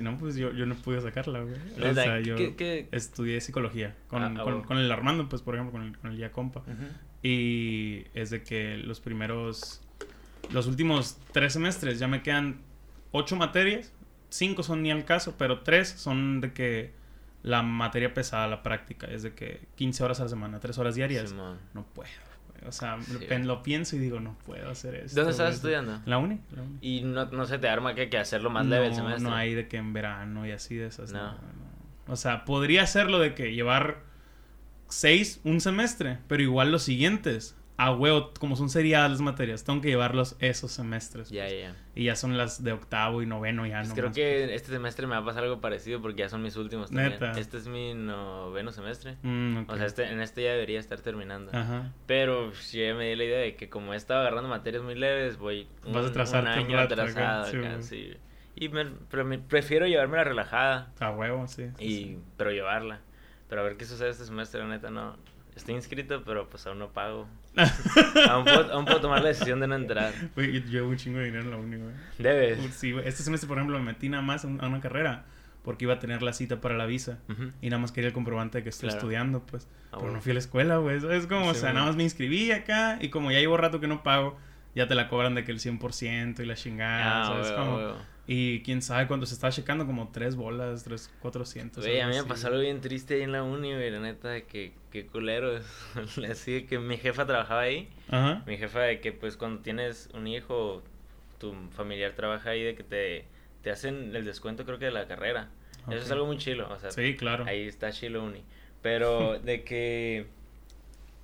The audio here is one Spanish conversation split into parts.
no, pues yo, yo no pude sacarla, güey. O sea, yo ¿qué- qué? estudié psicología con, Ah, ah, con, el Armando, pues, por ejemplo, con el, con el ya compa. Y es de que los primeros, los últimos tres semestres ya me quedan ocho materias. Cinco son ni al caso, pero tres son de que la materia pesada, la práctica, es de que 15 horas a la semana, tres horas diarias. No puedo. O sea, Sí. lo pienso y digo, no puedo hacer eso. ¿Dónde estás estudiando? La uni. La uni. Y no, no se te arma que, que hacerlo más leve el No, semestre. no hay de que en verano y así de esas. No. No. no. O sea, podría hacerlo de que llevar seis un semestre, pero igual los siguientes, a huevo, como son seriadas las materias, tengo que llevarlos esos semestres. Ya, pues. ya. Y ya son las de octavo y noveno, ya Pues no. creo más. que este semestre me va a pasar algo parecido porque ya son mis últimos también. Neta. Este es mi noveno semestre. Mm. O sea, este, en este ya debería estar terminando. Ajá. Pero pues, ya me di la idea de que como he estado agarrando materias muy leves, voy un, Vas a un año rato acá, atrasado sí, acá, sí. Y me, pero me- prefiero llevármela relajada, A huevo, sí. sí, y, sí. pero llevarla. Pero a ver qué sucede este semestre, la neta, no. Estoy inscrito, pero pues aún no pago. aún, puedo, aún puedo tomar la decisión de no entrar. Güey, yo llevo un chingo de dinero en la uni, güey. Debes. Sí, güey. Este semestre, por ejemplo, me metí nada más a un- a una carrera porque iba a tener la cita para la visa. Ujú. Y nada más quería el comprobante de que estoy Claro. estudiando, pues. Ah, pero bueno. no fui a la escuela, güey. Es como, o Sí, sea, nada más me inscribí acá y como ya llevo rato que no pago, ya te la cobran de que el 100% y la chingada, Ah, ¿sabes? Como-. Y quién sabe cuando se estaba checando como tres bolas, tres, cuatrocientos. Güey, a mí me pasó algo bien triste ahí en la uni, güey, la neta, de que, que culero. Así de que mi jefa trabajaba ahí. Ajá. Mi jefa de que, pues, cuando tienes un hijo, tu familiar trabaja ahí, de que te, te hacen el descuento, creo que de la carrera. Eso es algo muy chilo, o sea, Sí, claro. ahí está chilo uni. Pero de que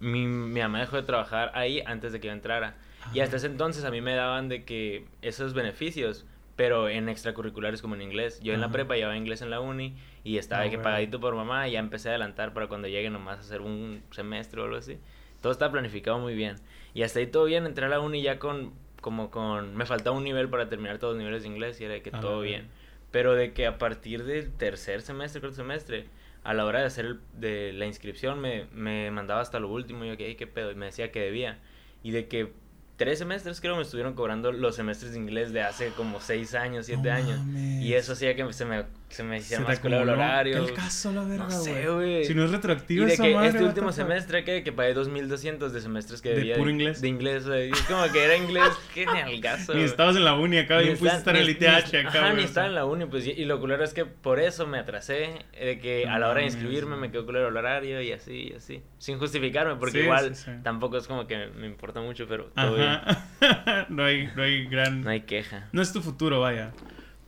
mi, mi mamá dejó de trabajar ahí antes de que yo entrara. Y hasta ese entonces a mí me daban de que esos beneficios, pero en extracurriculares como en inglés. Yo en la prepa llevaba inglés en la uni y estaba Ah, que pagadito por mamá y ya empecé a adelantar para cuando llegue nomás a hacer un semestre o algo así. Todo estaba planificado muy bien. Y hasta ahí todo bien, entré a la uni ya con, como con, me faltaba un nivel para terminar todos los niveles de inglés y era de que Ah, todo ok. bien. Pero de que a partir del tercer semestre, cuarto semestre, a la hora de hacer el- de la inscripción me, me mandaba hasta lo último y yo que, "Ey, qué pedo, y me decía que debía. Y de que tres semestres creo me estuvieron cobrando los semestres de inglés de hace como seis años, siete No años. Y eso hacía que se me, se me te más culero el horario. ¿Qué el caso, la verga, No sé, güey? Si no es Y retroactivo de esa que madre, este último semestre que, que pagué 2200 de semestres que ¿De debía puro inglés? De inglés, güey. Y es como que era inglés, qué ni caso. Ni estabas en la uni acá, Ni está- estar en el ITH acá, Ajá, ni estaba en la uni, pues, y, y lo culero es que por eso me atrasé, de que a la hora de inscribirme me quedó culero el horario y así, y así. Sin justificarme, porque igual tampoco es como que me importa mucho, pero todo bien. No hay, no hay gran... No hay queja. No es tu futuro, vaya.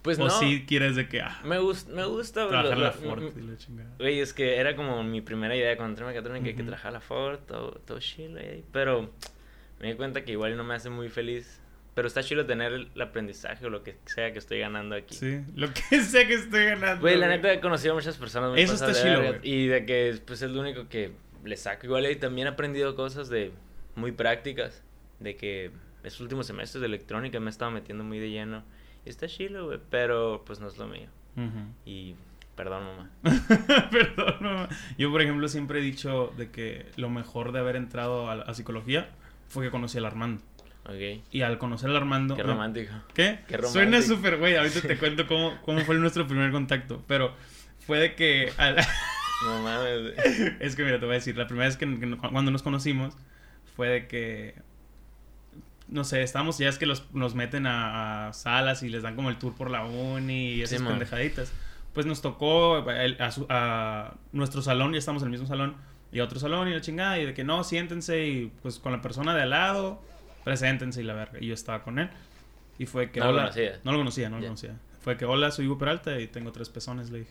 Pues o no, si quieres de que, ah, me, gust, me gusta, trabajar lo- la Ford y la chingada. Güey, es que era como mi primera idea cuando entré a mecatrónica, que Ujú. trabajar la Ford, todo, todo güey. Pero me di cuenta que igual no me hace muy feliz. Pero está chido tener el aprendizaje o lo que sea que estoy ganando aquí. Sí, lo que sé que estoy ganando. Güey, la neta he conocido a muchas personas Eso está chido. Y de que pues es lo único que le saco. Igual y también he aprendido cosas de muy prácticas. De que estos últimos semestres de electrónica me he estado metiendo muy de lleno. Está chido, güey. Pero pues no es lo mío. Y perdón, mamá. Perdón, no. Yo, por ejemplo, siempre he dicho de que lo mejor de haber entrado a, a psicología fue que conocí al Armando. Ok. Y al conocer al Armando... Qué romántico. ¿Qué? Qué Suena romántico. súper, güey. Ahorita te cuento cómo, cómo fue nuestro primer contacto. Pero fue de que... al- No mames, es que mira, te voy a decir. La primera vez que- cuando nos conocimos fue de que... No sé, estábamos... Ya es que los, nos meten a, a salas y les dan como el tour por la uni y esas Sí, pendejaditas. Pues nos tocó el- a, su- a nuestro salón, ya estamos en el mismo salón, y otro salón y la chingada, y de que no, siéntense y pues con la persona de al lado, preséntense y la verga. Y yo estaba con él. Y fue que... No lo hola- conocías. No lo conocía, no lo conocía. Fue que, hola, soy Hugo Peralta y tengo tres pezones, le dije.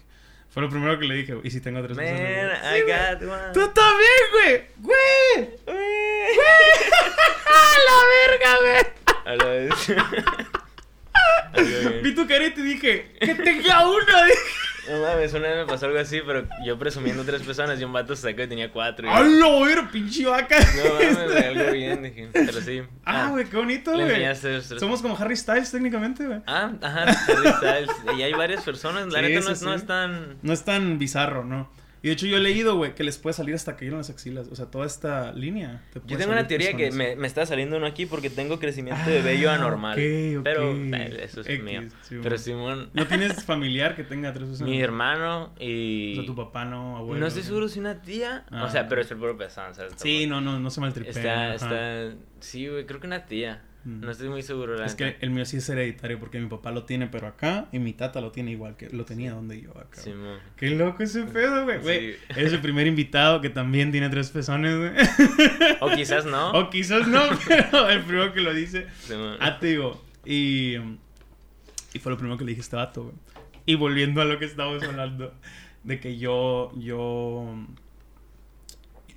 Fue lo primero que le dije, y si tengo tres Man, pezones. I got one. ¡Tú también, güey! ¡Güey! ¡La verga, güey! A la. Algo bien. Vi tu carita y dije, ¡que tenga uno! Dije. No mames, una vez me pasó algo así, pero yo presumiendo tres personas y un vato sacó y tenía cuatro. y- ¡Hala, güey! ¡Pinche vaca! No mames, güey, algo bien, dije. Pero sí. Ah, güey, qué bonito, güey. Somos como Harry Styles técnicamente, güey. Ah, ajá, Harry Styles. Y hay varias personas, la Sí, neta no, no es tan... No es tan bizarro, ¿no? Y de hecho yo he leído, güey, que les puede salir hasta caer en las axilas. O sea, toda esta línea. te Yo tengo una teoría que me, me está saliendo uno aquí porque tengo crecimiento de vello Ah, anormal. ok, ok. Pero eh, eso es X, mío. sí, Pero. Simón, ¿No tienes familiar que tenga tres pezones? mi hermano O y... sea, tu papá no, abuelo. no estoy ¿no? seguro si una tía. Ah, o sea, ok. pero es el puro pezón, ¿sabes? Sí, no, no, no se maltripea. Está, ajá. está... Sí, güey, creo que una tía. Mm. No estoy muy seguro, la Es que el mío sí es hereditario porque mi papá lo tiene, pero acá, y mi tata lo tiene igual que lo tenía donde yo acá. Simón. Qué loco ese pedo, güey. Sí. Eres el primer invitado que también tiene tres pezones, güey. O quizás no. o quizás no, pero el primero que lo dice. Simón. Ah, te digo. Y, y fue lo primero que le dije a este vato, güey. Y volviendo a lo que estábamos hablando, de que yo, yo,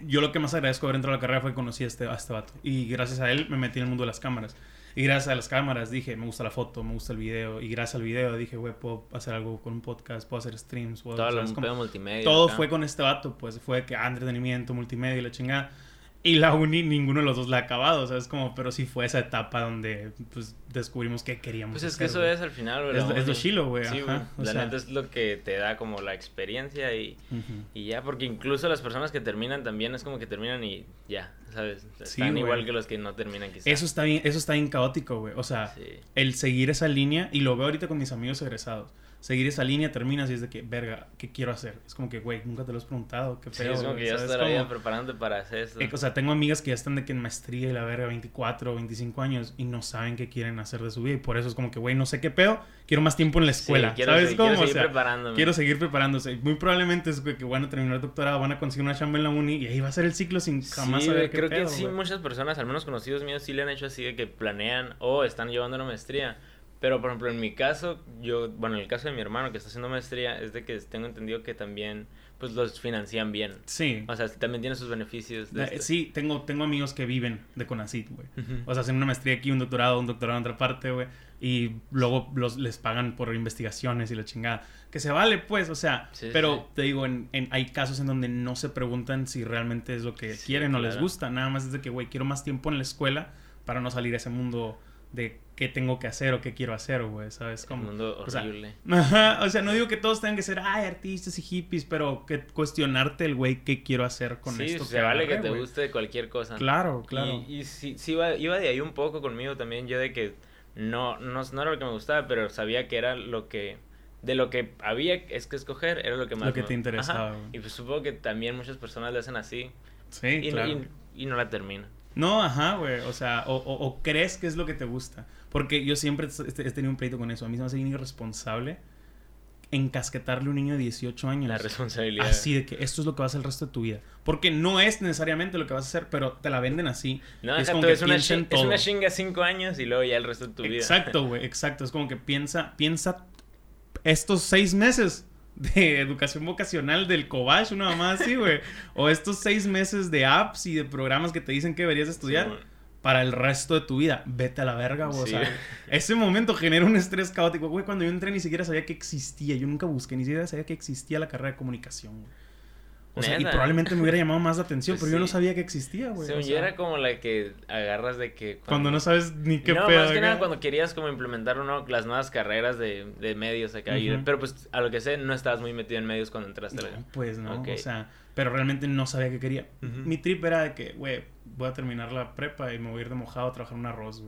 yo lo que más agradezco de haber entrado a la carrera fue que conocí a este, a este vato. Y gracias a él me metí en el mundo de las cámaras. Y gracias a las cámaras dije, me gusta la foto, me gusta el video. Y gracias al video dije, güey, puedo hacer algo con un podcast, puedo hacer streams, puedo Todo lo multimedia. Todo fue con este vato, pues fue que ah, entretenimiento, multimedia y la chingada. Y la uni, ninguno de los dos la ha acabado, ¿sabes? Como, pero sí fue esa etapa donde pues descubrimos qué queríamos. Pues es que eso es al final, güey. Es lo- es chilo, güey, Sí, ajá, o La sea- neta es lo que te da como la experiencia y, y ya, porque incluso las personas que terminan también es como que terminan y ya, ¿sabes? Están igual que los que no terminan quizás. Eso está bien, eso está bien caótico, güey. O sea, Sí. el seguir esa línea, y lo veo ahorita con mis amigos egresados. Seguir esa línea terminas y es de que, verga, ¿qué quiero hacer? Es como que, güey, nunca te lo has preguntado, qué Sí, feo. es como que ya ¿sabes? estar ahí Como- preparándote para hacer eso. Eh, O sea, tengo amigas que ya están de que en maestría y la verga, 24 o 25 años, y no saben qué quieren hacer de su vida. Y por eso es como que, güey, no sé qué pedo, quiero más tiempo en la Sí, escuela. quiero, ¿Sabes se- cómo? quiero O seguir preparándome. quiero seguir preparándose. Muy probablemente es que van a terminar el doctorado, van a conseguir una chamba en la uni y ahí va a ser el ciclo sin jamás sí, saber qué creo pedo, que sí, muchas personas, al menos conocidos míos, sí le han hecho así de que planean o están llevando una maestría. Pero, por ejemplo, en mi caso, yo, bueno, en el caso de mi hermano que está haciendo maestría, es de que tengo entendido que también, pues, los financian bien. Sí. O sea, también tiene sus beneficios. De La- este. Sí, tengo, tengo amigos que viven de Conacit, güey. Ujú. O sea, hacen una maestría aquí, un doctorado, un doctorado en otra parte, güey. Y luego los, les pagan por investigaciones y la chingada. Que se vale, pues, o sea. Sí, pero sí. te digo, en, en- hay casos en donde no se preguntan si realmente es lo que Sí, quieren o les gusta. Nada más es de que, güey, quiero más tiempo en la escuela para no salir a ese mundo de qué tengo que hacer o qué quiero hacer, güey, ¿sabes? Como, mundo o sea, horrible. Ajá, o sea, no digo que todos tengan que ser, ay, artistas y hippies, pero que cuestionarte el güey qué quiero hacer con sí, esto. se vale que te güey. guste cualquier cosa. Claro, claro. Y, y sí, sí iba, iba de ahí un poco conmigo también, yo de que no, no, no era lo que me gustaba, pero sabía que era lo que... De lo que había es que escoger, era lo que más Lo que te interesaba, Ajá. güey. Y pues supongo que también muchas personas le hacen así Sí, y, claro. y, y no la terminan. No, ajá, güey. O sea, o, o- o crees que es lo que te gusta. Porque yo siempre he he tenido un pleito con eso. A mí se me hace bien irresponsable encasquetarle a un niño de 18 años. La responsabilidad. Así de que esto es lo que vas a hacer el resto de tu vida. Porque no es necesariamente lo que vas a hacer, pero te la venden así. No, es como que es, una chin- es todo. una chinga cinco años y luego ya el resto de tu vida. Exacto, güey, exacto. Es como que piensa, piensa estos seis meses de educación vocacional del Cobach, una mamá así, güey. o estos seis meses de apps y de programas que te dicen que deberías estudiar. Sí. Para el resto de tu vida. Vete a la verga, güey. Sí. O sea, ese momento genera un estrés caótico. Güey, cuando yo entré ni siquiera sabía que existía. Yo nunca busqué, ni siquiera sabía que existía la carrera de comunicación, güey. O sea, y probablemente me hubiera llamado más la atención, Pues pero yo no sabía que existía, güey. Según o yo sea, era como la que agarras de que... cuando no sabes ni qué no, pedo. más que acá. nada cuando querías como implementar uno, las nuevas carreras de, de medios acá. Ujú. pero pues a lo que sé, no estabas muy metido en medios cuando entraste. a la- No, pues no, Ok. o sea, pero realmente no sabía qué quería. Ujú. Mi trip era de que, güey, voy a terminar la prepa y me voy a ir de mojado a trabajar un arroz.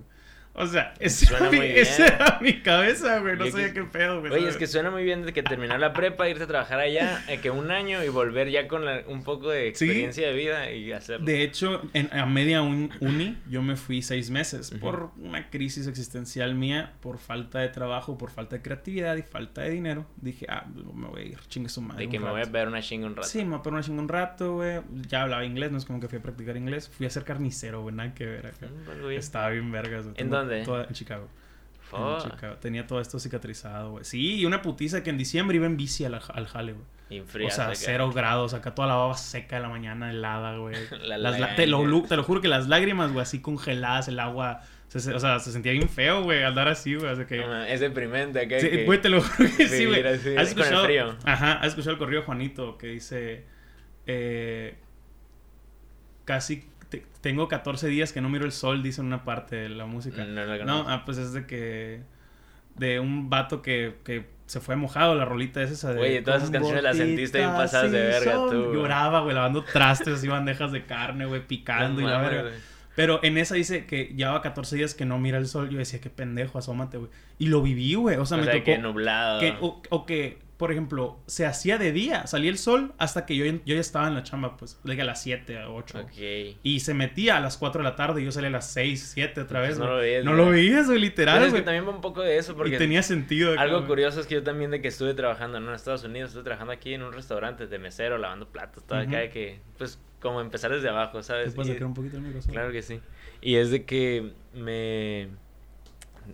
O sea, esa era, mi, muy bien. esa era mi cabeza, güey. No sabía qué pedo, güey. Oye, es que suena muy bien de que terminar la prepa, irte a trabajar allá, eh, que un año y volver ya con la- un poco de Sí. experiencia de vida y hacerlo. De hecho, en, a media un- uni, yo me fui seis meses por una crisis existencial mía, por falta de trabajo, por falta de creatividad y falta de dinero. Dije, ah, pues, me voy a ir, chingue su madre. de que me voy a ver una chinga un rato. Sí, me voy a poner una chinga un rato, güey. Ya hablaba inglés, no es como que fui a practicar inglés. Fui a ser carnicero, güey, nada que ver acá. Mm. Estaba bien vergas, güey. ¿En dónde? toda- en Chicago. En. Chicago. Tenía todo esto cicatrizado, güey. Sí, y una putiza que en diciembre iba en bici al, al jale, güey. O sea, cero grados, acá toda la baba seca de la mañana, helada, güey. La Las la- te, lo, te juro que las lágrimas, güey, así congeladas, el agua. se- o sea, se sentía bien feo, güey, andar así, güey. Así que. No, man, es deprimente acá. Sí, que- güey, te lo juro que sí, güey. así, ¿Has con el escuchado? frío. Ajá, has escuchado el corrido de Juanito que dice. Eh, casi te- tengo 14 días que no miro el sol, dice en una parte de la música. No, no No, conozco. ah, pues es de que. De un vato que, que se fue mojado la rolita esa de... Güey, todas esas canciones las sentiste bien pasadas de verga, tú. Lloraba, güey, lavando trastes y bandejas de carne, güey, picando y la verga. Pero en esa dice que llevaba 14 días que no mira el sol. Yo decía, qué pendejo, asómate, güey. Y lo viví, güey. O sea, me tocó. Que nublado. o, que, por ejemplo, se hacía de día. Salía el sol hasta que yo, yo ya estaba en la chamba, pues. Le a las 7, a 8. Ok. Y se metía a las 4 de la tarde y yo salía a las 6, 7 otra vez. no lo veías. No lo veías, güey, literal. Pero es que también va un poco de eso porque. Y tenía sentido. algo curioso es que yo también de que estuve trabajando en Estados Unidos, estuve trabajando aquí en un restaurante de mesero, lavando platos, todo acá de que. Pues como empezar desde abajo, ¿sabes? ¿Te puedes sacar un poquito el micrófono? Claro que sí. Y es de que me...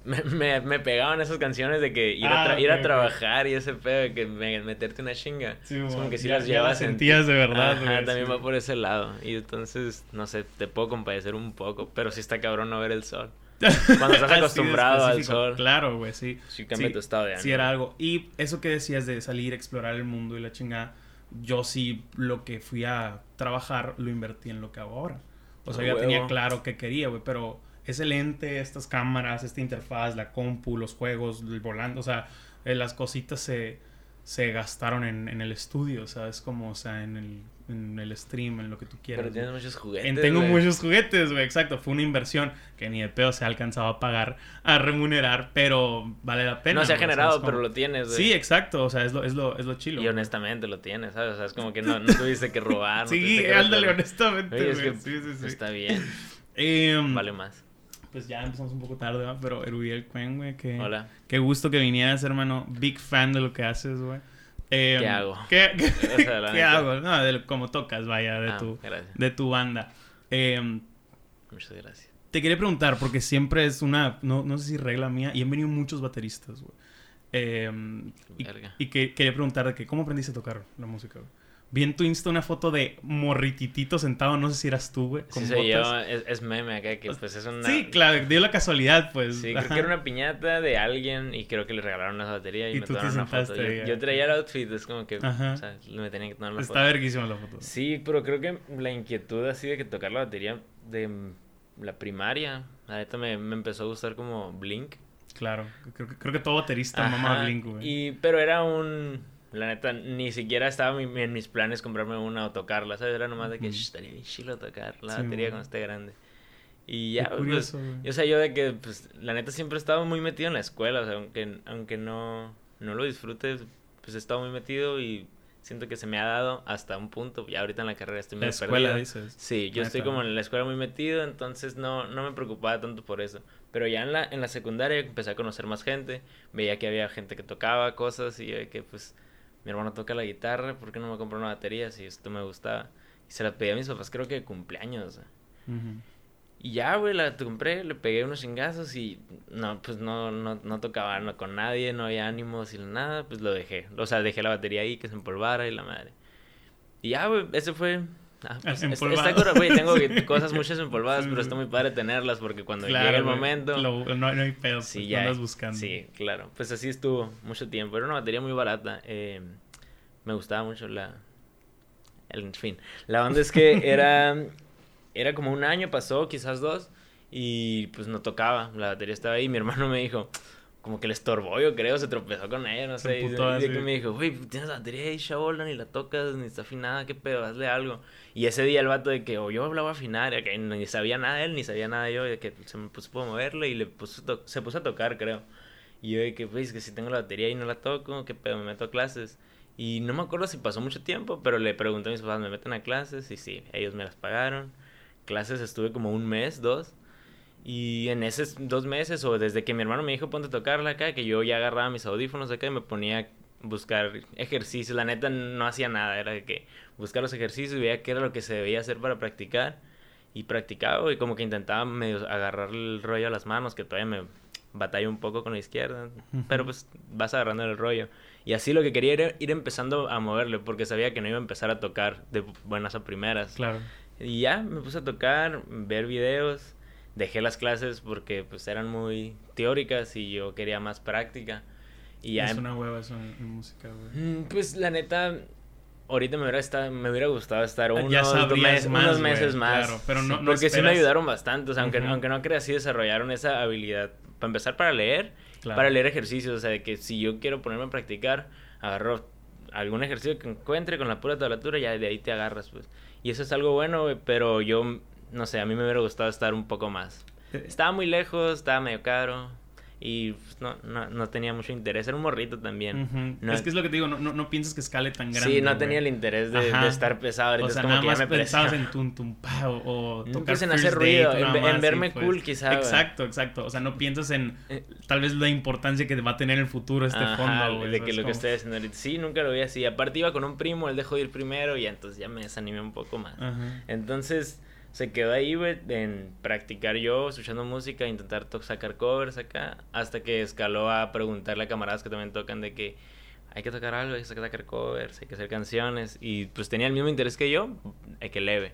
Me, me, pegaban esas canciones de que ir, a, ah, ir a trabajar y ese pedo de que meterte una chinga. Sí, es como que si las llevas. sentías de verdad, Ajá, también va por ese lado. Y entonces, no sé, te puedo compadecer un poco, pero sí está cabrón no ver el sol. Cuando estás acostumbrado al sol. Claro, güey, sí. Sí cambia tu estado de ánimo. Sí, era algo. Y eso que decías de salir, explorar el mundo y la chingada, yo sí lo que fui a trabajar lo invertí en lo que hago ahora. O sea, ya tenía claro que quería, güey, pero ese lente, estas cámaras, esta interfaz, la compu, los juegos, el volante, o sea, eh, las cositas se, se gastaron en, en, el estudio, o sea, es como, o sea, en el, en el stream, en lo que tú quieras. Pero tienes muchos juguetes. tengo muchos juguetes, güey, exacto. Fue una inversión que ni de pedo se ha alcanzado a pagar, a remunerar, pero vale la pena. No se ha generado, pero lo tienes, güey. Sí, exacto, o sea, es lo, es lo, es lo chilo. Y honestamente lo tienes, ¿sabes? O sea, es como que no, no tuviste que robar. sí, ándale, honestamente. es que sí, sí, sí. Está bien. Em, vale más. Pues ya empezamos un poco tarde, ¿verdad? Pero Erubiel Cuen, güey, que... Hola. Qué gusto que vinieras, hermano. Big fan de lo que haces, güey. Eh, ¿Qué hago? ¿Qué, qué, hago? No, de cómo tocas, vaya, de, ah, tu, de tu banda. Eh, Muchas gracias. Te quería preguntar, porque siempre es una, no, no sé si regla mía, y han venido muchos bateristas, güey. Eh, y, y que, quería preguntar de que, ¿cómo aprendiste a tocar la música, güey? Vi en tu Insta una foto de morrititito sentado, no sé si eras tú, güey. Sí, soy yo, es, meme acá, que pues es una... Sí, claro, dio la casualidad, pues. Sí, creo que era una piñata de alguien y creo que le regalaron una batería y, me tomaron una foto. Yo, traía el outfit, es como que, Ajá. o sea, me tenía que tomar la Está foto. Está verguísima la foto. Sí, pero creo que la inquietud así de que tocar la batería de la primaria, la neta me, me empezó a gustar como Blink. Claro, creo, creo que todo baterista mamá Blink, güey. Y, pero era un la neta, ni siquiera estaba en mis planes comprarme una o tocarla, ¿sabes? Era nomás de que estaría bien chilo tocar la batería cuando esté grande. Y ya, pues, o sea, yo de que, pues, la neta siempre he estado muy metido en la escuela, o sea, aunque, aunque no, no lo disfrute, pues he estado muy metido y siento que se me ha dado hasta un punto, ya ahorita en la carrera estoy muy escuela, dices. Sí, yo estoy como en la escuela muy metido, entonces no, no me preocupaba tanto por eso. Pero ya en la, en la secundaria empecé a conocer más gente, veía que había gente que tocaba cosas y que, pues, mi hermano toca la guitarra, ¿por qué no me compró una batería si esto me gustaba? Y se la pedí a mis papás, creo que de cumpleaños. Y ya, güey, la compré, le pegué unos chingazos y no, pues no, no, no tocaba no, con nadie, no había ánimos y nada, pues lo dejé. O sea, dejé la batería ahí que se empolvara y la madre. Y ya, güey, ese fue Ah, pues, está, güey, tengo cosas muchas empolvadas, pero está muy padre tenerlas porque cuando llega el momento... no, hay pedo, sí, pues, ya, andas buscando. Sí, claro. Pues así estuvo mucho tiempo. Era una batería muy barata. Eh, me gustaba mucho la... El, en fin, la onda es que era... Era como un año, pasó, quizás dos, y pues no tocaba. La batería estaba ahí. Mi hermano me dijo, como que le estorbó, yo creo, se tropezó con ella, no sé. Y, y, me dijo, güey, tienes la batería ahí, chabola, ni la tocas, ni está afinada, qué pedo, hazle algo. Y ese día el vato de que, o yo hablaba afinar, que ni sabía nada él, ni sabía nada yo, de que se me puso a moverle y le puso se puso a tocar, creo. Y yo de que, pues, que si tengo la batería y no la toco, qué pedo, me meto a clases. Y no me acuerdo si pasó mucho tiempo, pero le pregunté a mis papás, ¿me meten a clases? Y sí, ellos me las pagaron. Clases estuve como un mes, dos. Y en esos dos meses, o desde que mi hermano me dijo ponte a tocarla acá, que yo ya agarraba mis audífonos acá y me ponía a buscar ejercicios. La neta no hacía nada, era que buscar los ejercicios y veía qué era lo que se debía hacer para practicar. Y practicaba y como que intentaba medio agarrar el rollo a las manos, que todavía me batalla un poco con la izquierda. Pero pues vas agarrando el rollo. Y así lo que quería era ir empezando a moverle, porque sabía que no iba a empezar a tocar de buenas a primeras. Claro. Y ya me puse a tocar, ver videos dejé las clases porque pues eran muy teóricas y yo quería más práctica. Y ya es em una hueva eso en, música, güey. Mm, pues la neta, ahorita me hubiera, estado, me hubiera gustado estar unos, mes, más, unos meses más. Claro, pero no, porque sí me ayudaron bastante, o sea, aunque, aunque no creas, sí desarrollaron esa habilidad para empezar para leer, para leer ejercicios, o sea, de que si yo quiero ponerme a practicar, agarro algún ejercicio que encuentre con la pura tablatura, ya de ahí te agarras, pues. Y eso es algo bueno, pero yo, no sé, a mí me hubiera gustado estar un poco más. Eh, estaba muy lejos, estaba medio caro y pues, no, no, no, tenía mucho interés. Era un morrito también. es que es lo que te digo, no, no, no piensas que escale tan grande. Sí, no tenía el interés de, estar pesado. O sea, nada más pensabas en tum o, tocar en hacer ruido, en, verme pues. cool quizá. Exacto, exacto. O sea, no piensas en eh, tal vez la importancia que va a tener en el futuro este fondo. de que lo que estoy haciendo ahorita. Sí, nunca lo vi así. Aparte iba con un primo, él dejó de ir primero y entonces ya me desanimé un poco más. Entonces se quedó ahí, güey, en practicar yo, escuchando música, intentar sacar covers acá, hasta que escaló a preguntarle a camaradas que también tocan de que hay que tocar algo, hay que sacar covers, hay que hacer canciones, y pues tenía el mismo interés que yo, hay que leve.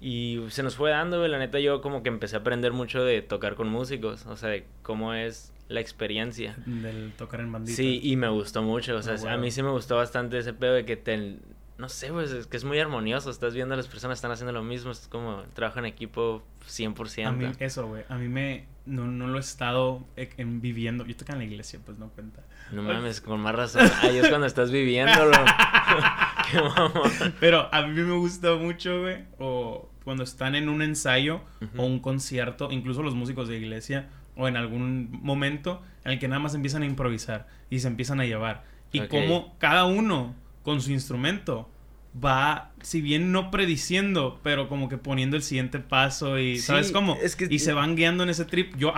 Y se nos fue dando, güey, la neta yo como que empecé a aprender mucho de tocar con músicos, o sea, de cómo es la experiencia. Del tocar en bandita. Sí, y me gustó mucho, o sea, ah, a mí sí me gustó bastante ese pedo de que te no sé, pues es que es muy armonioso. Estás viendo a las personas están haciendo lo mismo. Es como trabajo en equipo 100%. A mí, eso, güey. A mí me. No, no lo he estado e, en, viviendo. Yo toco en la iglesia, pues no cuenta. No mames, con más razón. Ahí es cuando estás viviéndolo. Qué mamón. Pero a mí me gusta mucho, güey. O cuando están en un ensayo o un concierto, incluso los músicos de iglesia, o en algún momento en el que nada más empiezan a improvisar y se empiezan a llevar. Y como cada uno con su instrumento va, si bien no prediciendo, pero como que poniendo el siguiente paso y, ¿sabes cómo? y se van guiando en ese trip. Yo,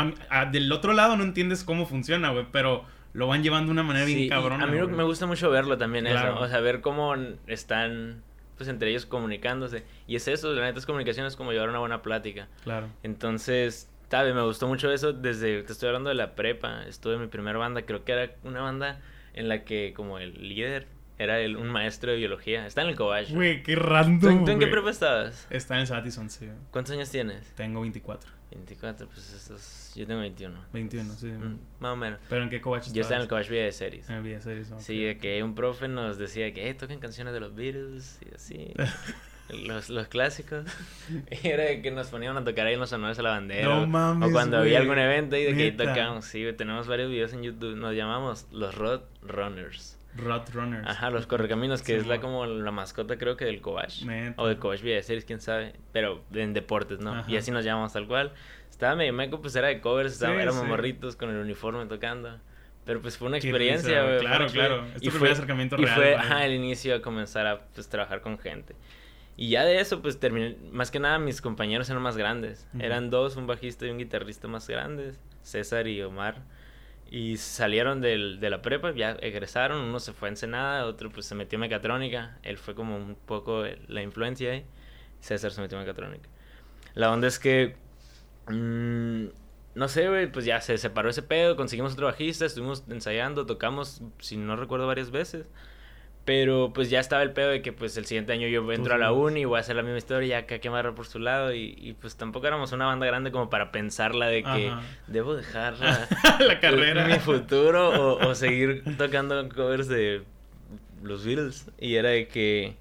del otro lado no entiendes cómo funciona, güey, pero lo van llevando de una manera bien cabrona. A mí me gusta mucho verlo también eso, o sea, ver cómo están pues entre ellos comunicándose. Y es eso, la neta es comunicación, es como llevar una buena plática. Claro. Entonces, sabe, me gustó mucho eso desde, te estoy hablando de la prepa, estuve en mi primera banda, creo que era una banda en la que como el líder era el, un maestro de biología. Está en el Cobach. Güey, qué random. ¿Tú, en qué prepa estabas? Está en Satison, sí. ¿Cuántos años tienes? Tengo 24. 24, pues estos, yo tengo 21. 21, sí. Mm, más o menos. ¿Pero en qué Cobach estabas? Yo estaba en el Cobach Vida de Series. En el Vida de Series, Sí, de que un profe nos decía que, eh, toquen canciones de los Beatles y así. los, los clásicos. Y era de que nos ponían a tocar ahí en los honores a la bandera. No mames, O cuando había algún evento y de que ahí tocamos. Sí, tenemos varios videos en YouTube. Nos llamamos los Road Runners. Runners. Ajá, los correcaminos, que es la como la mascota creo que del Cobach. O del Cobach Villa Series, quién sabe. Pero en deportes, ¿no? Y así nos llamamos tal cual. Estaba medio meco, pues era de covers, estaba, éramos morritos con el uniforme tocando. Pero pues fue una experiencia, güey. Claro, claro. y fue, acercamiento y fue, ajá, el inicio a comenzar a pues, trabajar con gente. Y ya de eso, pues terminé. Más que nada, mis compañeros eran más grandes. Eran dos, un bajista y un guitarrista más grandes, César y Omar. Y salieron del, de la prepa, ya egresaron, uno se fue a Ensenada, otro pues se metió en mecatrónica, él fue como un poco la influencia ahí, César se metió en mecatrónica. La onda es que, mmm, no sé, güey, pues ya se separó ese pedo, conseguimos otro bajista, estuvimos ensayando, tocamos, si no recuerdo, varias veces. Pero pues ya estaba el pedo de que pues el siguiente año yo entro a la uni y voy a hacer la misma historia, ya que que amarrar por su lado y, y, pues tampoco éramos una banda grande como para pensarla de que debo dejar la, carrera, mi futuro o, o, seguir tocando covers de los Beatles. Y era de que,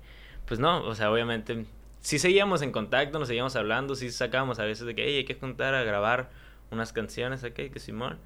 pues no, o sea, obviamente sí seguíamos en contacto, nos seguíamos hablando, sí sacábamos a veces de que hey, hay que juntar a grabar unas canciones, ok, que Simón.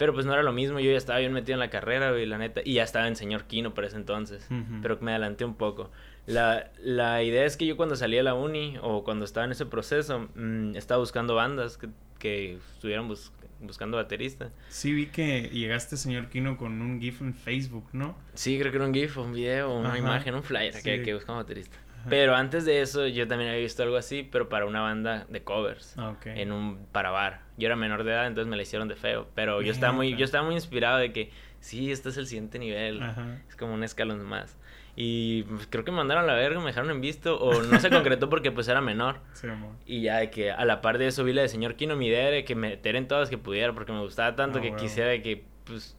Pero pues no era lo mismo, yo ya estaba bien metido en la carrera, güey, la neta, y ya estaba en señor Kino por ese entonces, pero me adelanté un poco. La, la, idea es que yo cuando salí a la uni o cuando estaba en ese proceso, mmm, estaba buscando bandas que, que estuvieran buscando baterista. Sí, vi que llegaste, señor Kino, con un GIF en Facebook, ¿no? Sí, creo que era un GIF, un video, una imagen, un flyer que, que buscaba baterista. Pero antes de eso, yo también había visto algo así, pero para una banda de covers. Ah, en un para bar. Yo era menor de edad, entonces me la hicieron de feo. Pero yo estaba muy, yo estaba muy inspirado de que sí, este es el siguiente nivel. Es como un escalón más. Y pues, creo que me mandaron a la verga, me dejaron en visto, o no se concretó porque pues era menor. Sí, amor. Y ya de que a la par de eso vi la de señor Kino, mi idea era que meter en todas que pudiera, porque me gustaba tanto ah, que quisiera de que, pues,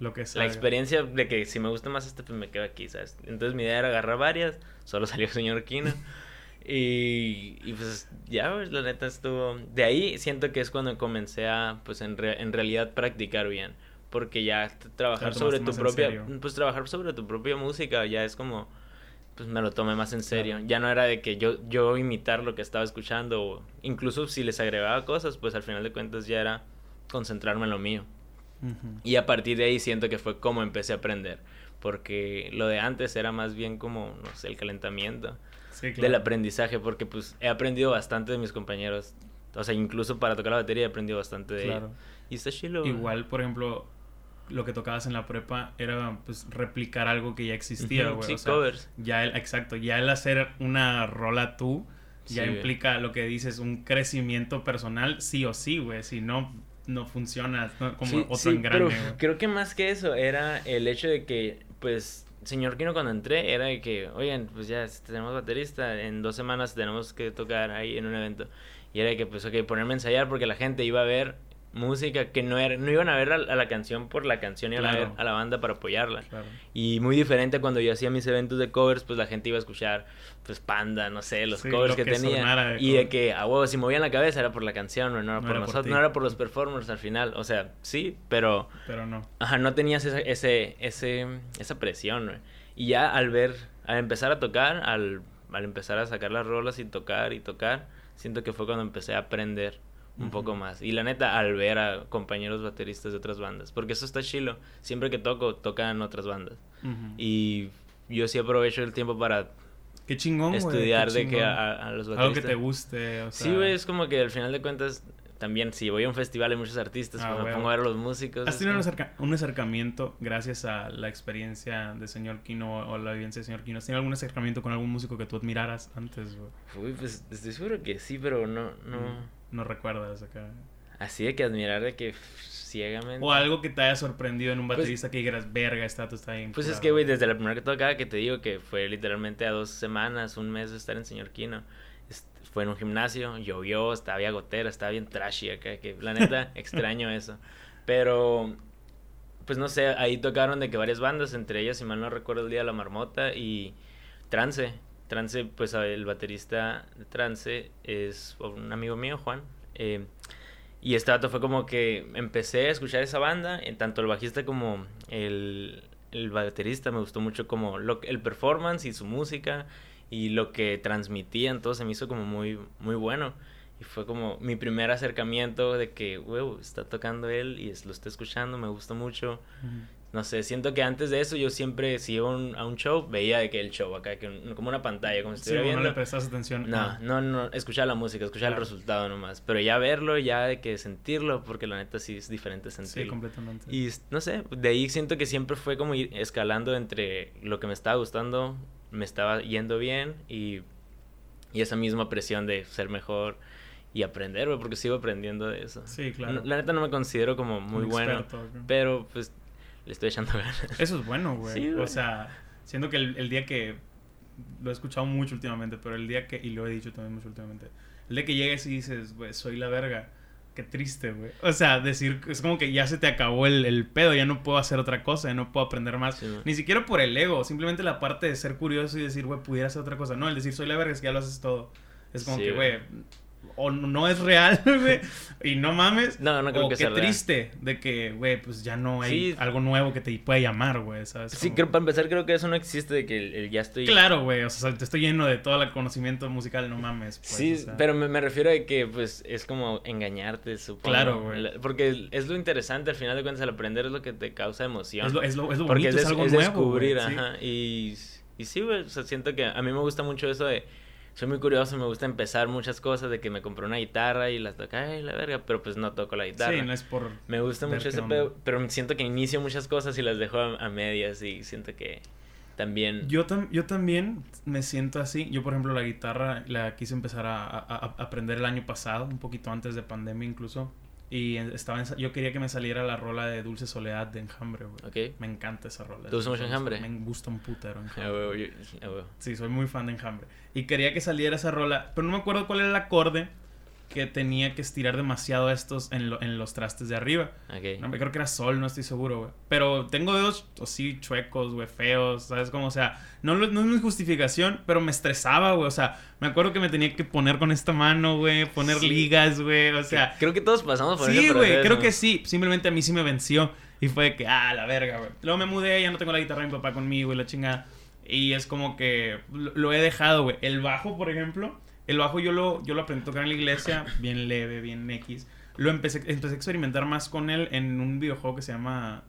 lo que La experiencia de que si me gusta más este, pues me quedo aquí, ¿sabes? Entonces mi idea era agarrar varias, solo salió el señor Kino. y, y pues ya, pues, la neta estuvo... De ahí siento que es cuando comencé a, pues en, en realidad practicar bien. Porque ya trabajar sobre tu propia... Pues trabajar sobre tu propia música ya es como... Pues me lo tomé más en serio. Ya no era de que yo, yo imitar lo que estaba escuchando. O incluso si les agregaba cosas, pues al final de cuentas ya era concentrarme en lo mío. Y a partir de ahí siento que fue como empecé a aprender. Porque lo de antes era más bien como, no sé, el calentamiento Sí, claro. del aprendizaje. Porque pues he aprendido bastante de mis compañeros. O sea, incluso para tocar la batería he aprendido bastante de Claro. ellos. Y está chilo. Igual, por ejemplo, lo que tocabas en la prepa era pues replicar algo que ya existía, güey. sí, o sea, covers. Ya el, exacto, ya el hacer una rola tú ya Sí, güey. implica lo que dices, un crecimiento personal, sí o sí, güey. Si no, no funciona no- como Sí, otro sí, engrane, pero güey. creo que más que eso era el hecho de que, pues, señor Kino cuando entré era de que, oigan, pues ya tenemos baterista, en dos semanas tenemos que tocar ahí en un evento. Y era de que, pues, ok, ponerme a ensayar porque la gente iba a ver música que no era, no iban a ver a, a la canción por la canción, iban a ver a la banda para apoyarla. Claro. Y muy diferente cuando yo hacía mis eventos de covers, pues la gente iba a escuchar, pues Panda, no sé, los Sí, covers lo que, que tenía. de y de que, a huevo, si movían la cabeza era por la canción, no, no era No por era nosotros, no era por los performers al final. O sea, sí, pero, Pero no. ajá, no tenías ese, ese, ese, esa presión, güey. Y ya al ver, al empezar a tocar, al, al empezar a sacar las rolas y tocar y tocar, siento que fue cuando empecé a aprender un poco más. Y la neta, al ver a compañeros bateristas de otras bandas, porque eso está chilo. Siempre que toco, tocan otras bandas. Y yo sí aprovecho el tiempo para Qué chingón, estudiar qué de que a, a los bateristas. Algo que te guste, o sea... Sí, güey, es como que al final de cuentas, también si voy a un festival hay muchos artistas, Ah, pues me pongo a ver a los músicos. ¿Has tenido un, como- acerca- un acercamiento gracias a la experiencia de señor Kino o la vivencia de señor Kino? ¿Has tenido algún acercamiento con algún músico que tú admiraras antes, güey? Uy, pues estoy seguro que sí, pero no, no... No recuerdas acá. Así de que admirar de que ciegamente... O algo que te haya sorprendido en un Pues- baterista que dijeras, verga, esta está bien. Pues es curado". que, güey, desde la primera que tocaba, que te digo que fue literalmente a dos semanas, un mes de estar en Señor est- Fue en un gimnasio, llovió, estaba bien gotera, estaba bien trashy acá, que la neta extraño eso. Pero, pues no sé, ahí tocaron de que varias bandas, entre ellas, si mal no recuerdo, el Día de la Marmota y Trance. Trance, pues el baterista de Trance es un amigo mío, Juan. eh, y este dato fue como que empecé a escuchar esa banda, en tanto el bajista como el, el baterista me gustó mucho como lo, el performance y su música y lo que transmitían, todo se me hizo como muy, muy bueno. Y fue como mi primer acercamiento de que, huevo, está tocando él y lo está escuchando, me gusta mucho. No sé, siento que antes de eso yo siempre, si iba a un, a un show, veía de que el show acá, que un- como una pantalla, como si Sí, estuviera no viendo. le prestas atención. No, no, no, escuchar la música, escuchar Claro. el resultado nomás. Pero ya verlo, ya de que sentirlo, porque la neta sí es diferente Sí, sentirlo. completamente. y no sé, de ahí siento que siempre fue como ir escalando entre lo que me estaba gustando, me estaba yendo bien y, y esa misma presión de ser mejor y aprender, porque sigo aprendiendo de eso. Sí, claro. La neta no me considero como muy Un bueno, experto, pero pues le estoy echando ganas. Eso es bueno, güey. Sí, o sea, siento que el, el día que... Lo he escuchado mucho últimamente, pero el día que... Y lo he dicho también mucho últimamente. El día que llegues y dices, güey, soy la verga. Qué triste, güey. O sea, decir... Es como que ya se te acabó el, el pedo. Ya no puedo hacer otra cosa. Ya no puedo aprender más. Ni siquiera por el ego. Simplemente la parte de ser curioso y decir, güey, pudiera hacer otra cosa. No, el decir soy la verga es que ya lo haces todo. Es como Sí, que, güey. O no es real, güey. Y no mames. No, no creo o que qué sea real. triste de que, güey, pues ya no hay Sí. algo nuevo que te pueda llamar, güey, ¿sabes? Sí, Como- creo, para empezar creo que eso no existe de que el, el ya estoy... Claro, güey, o sea, te estoy lleno de todo el conocimiento musical, no mames. Pues, Sí, o sea. pero me, me refiero a que pues es como engañarte, supongo. Claro, güey. Porque es lo interesante, al final de cuentas, el aprender es lo que te causa emoción. Es lo, es lo, es lo Porque es, algo es nuevo. descubrir, sí. ajá. Y, y sí, güey, o sea, siento que a mí me gusta mucho eso de... Soy muy curioso, me gusta empezar muchas cosas, de que me compré una guitarra y las toca, ay, la verga, pero pues no toco la guitarra. Sí, no es por... Me gusta mucho ese pedo, pero siento que inicio muchas cosas y las dejo a, a medias y siento que también... Yo, tam- yo también me siento así. Yo, por ejemplo, la guitarra la quise empezar a, a- a aprender el año pasado, un poquito antes de pandemia incluso. Y estaba en- yo quería que me saliera la rola de Dulce Soledad de Enjambre, güey. Ok. Me encanta esa rola. ¿Te gusta mucho Enjambre? Me gusta un putero Enjambre. huevo, yo- a huevo. Sí, soy muy fan de Enjambre. Y quería que saliera esa rola, pero no me acuerdo cuál era el acorde que tenía que estirar demasiado estos en, lo- en los trastes de arriba. Ok. No, creo que era sol, no estoy seguro, güey. Pero tengo dedos así chuecos, güey, feos, ¿sabes cómo? O sea, no, no es mi justificación, pero me estresaba, güey. O sea, me acuerdo que me tenía que poner con esta mano, güey, poner Sí. ligas, güey. O sea, Creo que todos pasamos por sí, güey, creo que sí. Simplemente a mí sí me venció. Y fue que, ah, la verga, güey. Luego me mudé, ya no tengo la guitarra de mi papá conmigo y la chingada. Y es como que lo, lo he dejado, güey. El bajo, por ejemplo, el bajo yo lo, yo lo aprendí a tocar en la iglesia, bien leve, bien X. lo empecé, empecé a experimentar más con él en un videojuego que se llama...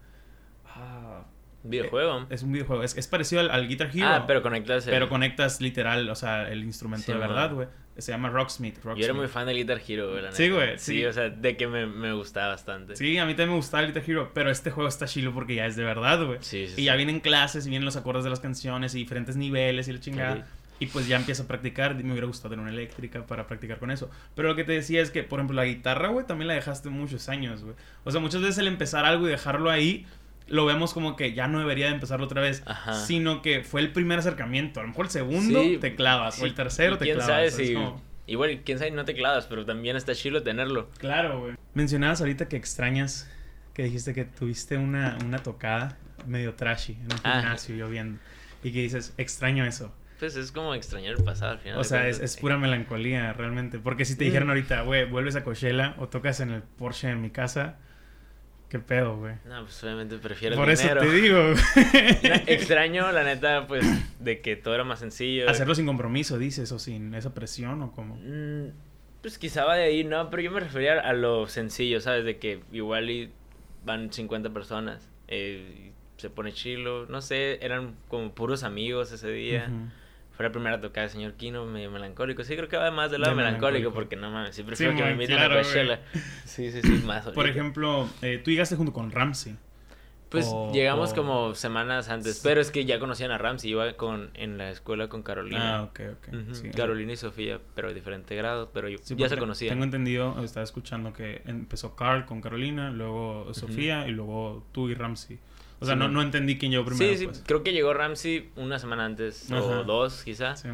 ah, Videojuego. es un videojuego, es, es parecido al, al Guitar Hero. ah, pero conectas. el- pero conectas literal, o sea, el instrumento Sí, de verdad, güey. Se llama Rocksmith. Yo era Rocksmith. muy fan de Guitar Hero, güey, Sí, güey, Sí, sí. o sea, de que me, me gustaba bastante. Sí, a mí también me gustaba el Guitar Hero, pero este juego está chilo porque ya es de verdad, güey. Sí, sí, Y sí. ya vienen clases y vienen los acordes de las canciones y diferentes niveles y la chingada. Y pues ya empiezo a practicar. Me hubiera gustado tener una eléctrica para practicar con eso. Pero lo que te decía es que, por ejemplo, la guitarra, güey, también la dejaste muchos años, güey. O sea, muchas veces el empezar algo y dejarlo ahí, lo vemos como que ya no debería de empezarlo otra vez. Ajá. Sino que fue el primer acercamiento. A lo mejor el segundo Sí, te clavas. sí. O el tercero te clavas. sabe ¿sabes si... cómo? Igual, quién sabe, no te clavas, pero también está chido tenerlo. Claro, güey. Mencionabas ahorita que extrañas, que dijiste que tuviste una, una tocada medio trashy en un Ah. gimnasio lloviendo. Y que dices, extraño eso. Pues es como extrañar el pasado al final. O sea, es, pura melancolía, realmente. Porque si te Mm. dijeran ahorita, güey, vuelves a Coachella o tocas en el Porsche en mi casa, qué pedo, güey. No, pues obviamente prefiero Por el eso dinero. te digo, No, Extraño, la neta, pues, de que todo era más sencillo. Hacerlo sin compromiso, dices, o sin esa presión o como. Mm, Pues quizá va de ahí, no, pero yo me refería a lo sencillo, ¿sabes? De que igual y van 50 personas, eh, y se pone chilo, no sé, eran como puros amigos ese día. Ujú. Fue la primera tocada de señor Kino, medio melancólico. Sí, creo que va más del lado De melancólico, melancólico. porque no mames, sí prefiero Sí, que me inviten claro, a. Coachella. Sí, sí, sí, más. Por ejemplo, eh, tú llegaste junto con Ramsey. Pues o- llegamos o- como semanas antes, pero es que ya conocían a Ramsey, iba con, en la escuela con Carolina. Ah, ok, ok. Sí, Carolina y Sofía, pero de diferente grado, pero yo- ya se conocían. Tengo entendido, estaba escuchando que empezó Carl con Carolina, luego Sofía y luego tú y Ramsey. O sea, Sí, no, no entendí quién llegó primero. sí, sí, pues. creo que llegó Ramsey una semana antes Ajá. o dos quizás, Sí,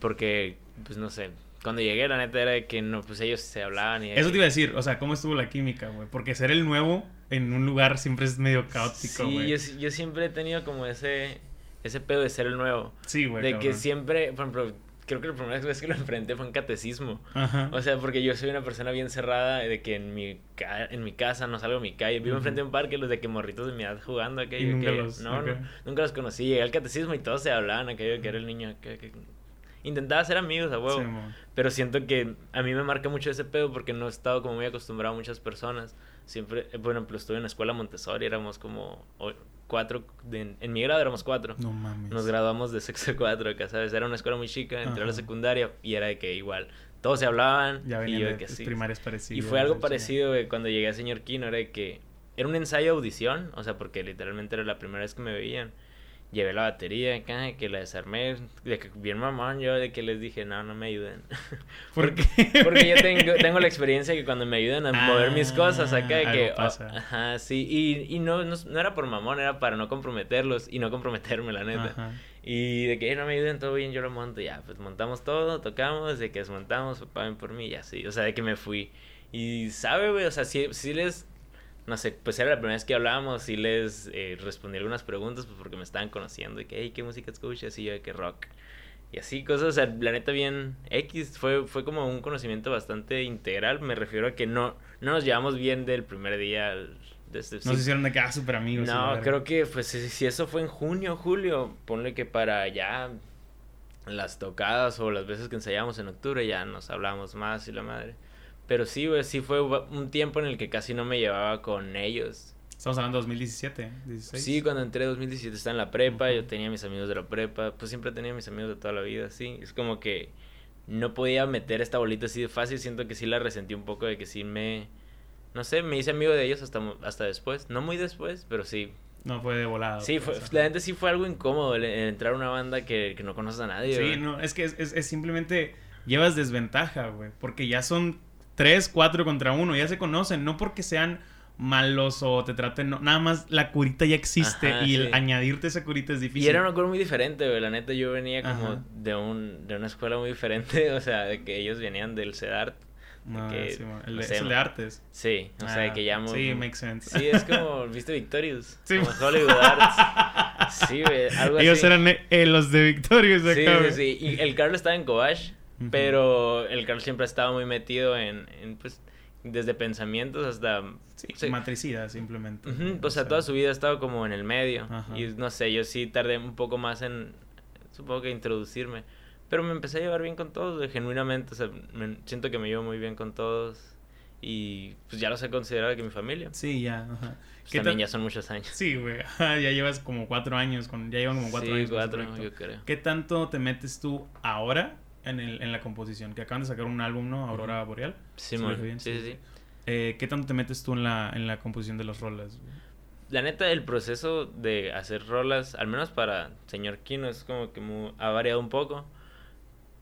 porque pues no sé, cuando llegué la neta era de que no, pues ellos se hablaban y Eso te iba a decir, o sea, ¿cómo estuvo la química, güey? Porque ser el nuevo en un lugar siempre es medio caótico, Sí, yo, yo siempre he tenido como ese ese pedo de ser el nuevo, Sí, güey. de que siempre, por ejemplo, creo que la primera vez que lo enfrenté fue en catecismo. Ajá. O sea, porque yo soy una persona bien cerrada de que en mi, ca- en mi casa no salgo a mi calle. Vivo enfrente de un parque, los de que morritos de mi edad jugando aquello. Nunca que- los- no, no, nunca los conocí. Llegué al catecismo y todos se hablaban aquello que era el niño. Que, que- Intentaba ser amigos a huevo. Sí, pero siento que a mí me marca mucho ese pedo porque no he estado como muy acostumbrado a muchas personas. Siempre, eh, bueno, pues estuve en la escuela Montessori, éramos como cuatro, de- en mi grado éramos cuatro. No mames. Nos graduamos de sexto cuatro acá, ¿sabes? Era una escuela muy chica, entré a la secundaria y era de que igual, todos se hablaban Ya y yo de que sí. primarias parecidas. Y fue algo parecido güey, cuando llegué a Señor Kino, era de que era un ensayo de audición, o sea, porque literalmente era la primera vez que me veían. Llevé la batería acá, que la desarmé, de que bien mamón yo, de que les dije, no, no me ayuden. ¿Por porque, qué? porque yo tengo, tengo la experiencia que cuando me ayudan a mover mis cosas acá, de Ah, que, algo pasa. oh, ajá, sí, y, y no, no, no era por mamón, era para no comprometerlos y no comprometerme, la neta. Ajá. Y de que "Eh, no me ayuden, todo bien, yo lo monto, ya, pues montamos todo, tocamos, de que desmontamos, paguen por mí, y así, o sea, de que me fui. Y sabe, güey, o sea, sí, sí les, no sé, pues era la primera vez que hablábamos, sí les eh, respondí algunas preguntas, pues porque me estaban conociendo, de que, hey, ¿qué música escuchas? Y yo que rock. Y así, cosas, o sea, la neta bien X, fue, fue como un conocimiento bastante integral, me refiero a que no, no nos llevamos bien del primer día al... Desde, Nos hicieron de que, ah, súper amigos. y no, creo que pues si, si eso fue en junio, julio, ponle que para ya las tocadas o las veces que ensayamos en octubre ya nos hablamos más y la madre. Pero sí, güey, sí fue un tiempo en el que casi no me llevaba con ellos. Estamos hablando de 2017, 16. Sí, cuando entré en 2017 estaba en la prepa, yo tenía mis amigos de la prepa, pues siempre tenía mis amigos de toda la vida, sí. Es como que no podía meter esta bolita así de fácil, siento que sí la resentí un poco de que sí me... No sé, me hice amigo de ellos hasta, hasta después, no muy después, pero sí, No fue de volada. Sí, pues, fue, la gente sí fue algo incómodo el, el entrar a una banda que, que no conoces a nadie. Sí, no, es que es, es- es simplemente llevas desventaja, güey. Porque ya son tres, cuatro contra uno, ya se conocen, no porque sean malos o te traten, no, nada más la curita ya existe Ajá, y el sí. añadirte esa curita es difícil. Y era una cosa muy diferente, güey. La neta, yo venía como Ajá. de un de una escuela muy diferente. O sea, de que ellos venían del CEDART. No, que, sí, mo, el, de, sé, el de artes. Sí, o sea, Ah, que llamo. Sí, makes sense. Sí, es como, ¿viste Victorious? Sí. Como Hollywood Arts. Sí, güey, algo Ellos así. eran eh, los de Victorious Sí, acá, sí, sí. Y el Carlos estaba en Cobach, Pero el Carlos siempre ha estado muy metido en, en, pues, desde pensamientos hasta... Sí, sí, matricida, simplemente. Ujú, O sea, toda su vida ha estado como en el medio. Ajá. Y no sé, yo sí tardé un poco más en, supongo que introducirme. Pero me empecé a llevar bien con todos, genuinamente. O sea, me- siento que me llevo muy bien con todos. y pues ya los he considerado que mi familia. Sí, ya. Ajá. Pues también ya son muchos años. Sí, güey. ya llevas como cuatro años, con... ya llevan como cuatro sí, años. cuatro, yo creo. ¿Qué tanto te metes tú ahora en, el, en la composición? Que acaban de sacar un álbum, ¿no? Aurora Boreal. Sí, ¿Se lo mon. dije bien? sí, sí, sí. Eh, ¿Qué tanto te metes tú en la, en la composición de las rolas? La neta, el proceso de hacer rolas, al menos para Señor Kino, es como que mu- ha variado un poco.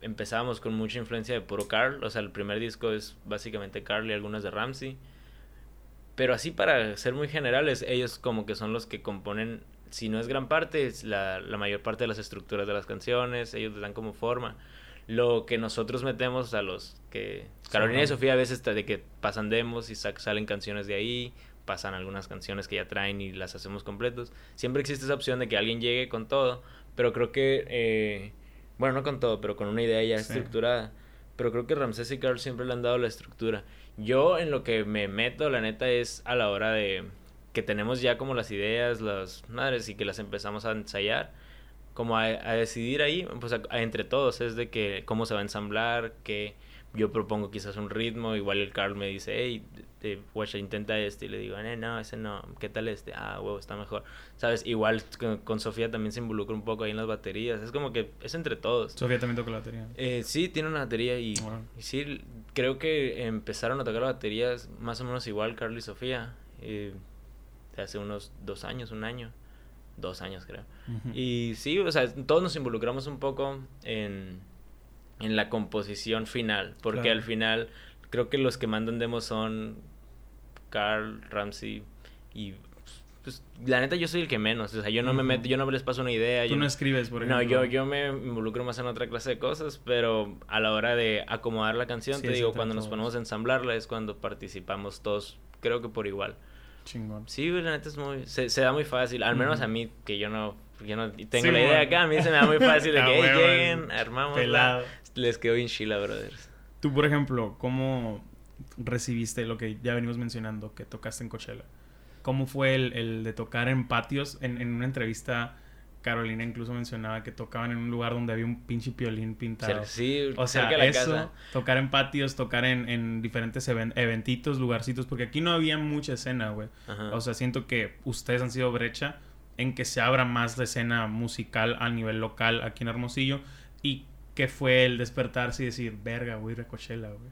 Empezábamos con mucha influencia de puro Carl, o sea, el primer disco es básicamente Carl y algunas de Ramsey. Pero así para ser muy generales, ellos como que son los que componen, si no es gran parte, es la, la mayor parte de las estructuras de las canciones, ellos les dan como forma. Lo que nosotros metemos a los que... Carolina y Sofía a veces de que pasan demos y salen canciones de ahí, pasan algunas canciones que ya traen y las hacemos completos. Siempre existe esa opción de que alguien llegue con todo, pero creo que, eh, bueno, no con todo, pero con una idea ya Sí. estructurada. Pero creo que Ramsés y Carl siempre le han dado la estructura. Yo en lo que me meto, la neta, es a la hora de que tenemos ya como las ideas, las madres, y que las empezamos a ensayar, como a, a decidir ahí, pues a- a entre todos, es de que cómo se va a ensamblar, que yo propongo quizás un ritmo, igual el Carl me dice, hey, te, guacha, intenta este, y le digo, eh, no, ese no, ¿qué tal este? Ah, huevo, está mejor, ¿sabes? Igual con, con Sofía también se involucra un poco ahí en las baterías, es como que es entre todos. Sofía también toca la batería. Eh, sí, tiene una batería y sí, creo que empezaron a tocar baterías más o menos igual Carl y Sofía, eh, hace unos dos años, un año, dos años creo. Y sí, o sea, todos nos involucramos un poco en, en la composición final, porque Claro. al final creo que los que mandan demos son Carl, Ramsey y pues la neta yo soy el que menos, o sea, yo no me meto, yo no les paso una idea, Tú yo no escribes, por ejemplo. no, yo, yo me involucro más en otra clase de cosas, pero a la hora de acomodar la canción, Sí, te digo, cuando nos ponemos a ensamblarla es cuando participamos todos, creo que por igual. Chingón. Sí, güey, la neta es muy... Se, se da muy fácil, al menos a mí, que yo no, yo no tengo Sí, la idea acá, a mí se me da muy fácil de que "Hey, huevo, lleguen, armamos. Les quedó bien chila, brothers. Tú, por ejemplo, ¿cómo recibiste lo que ya venimos mencionando, que tocaste en Coachella? ¿Cómo fue el, el de tocar en patios? En, en una entrevista, Carolina incluso mencionaba que tocaban en un lugar donde había un pinche piolín pintado. Sí, O sea, la eso, casa. tocar en patios, tocar en, en diferentes even- eventitos, lugarcitos, porque aquí no había mucha escena, güey. O sea, siento que ustedes han sido brecha en que se abra más la escena musical a nivel local aquí en Hermosillo y que fue el despertarse y decir, verga, voy a ir a Coachella, güey.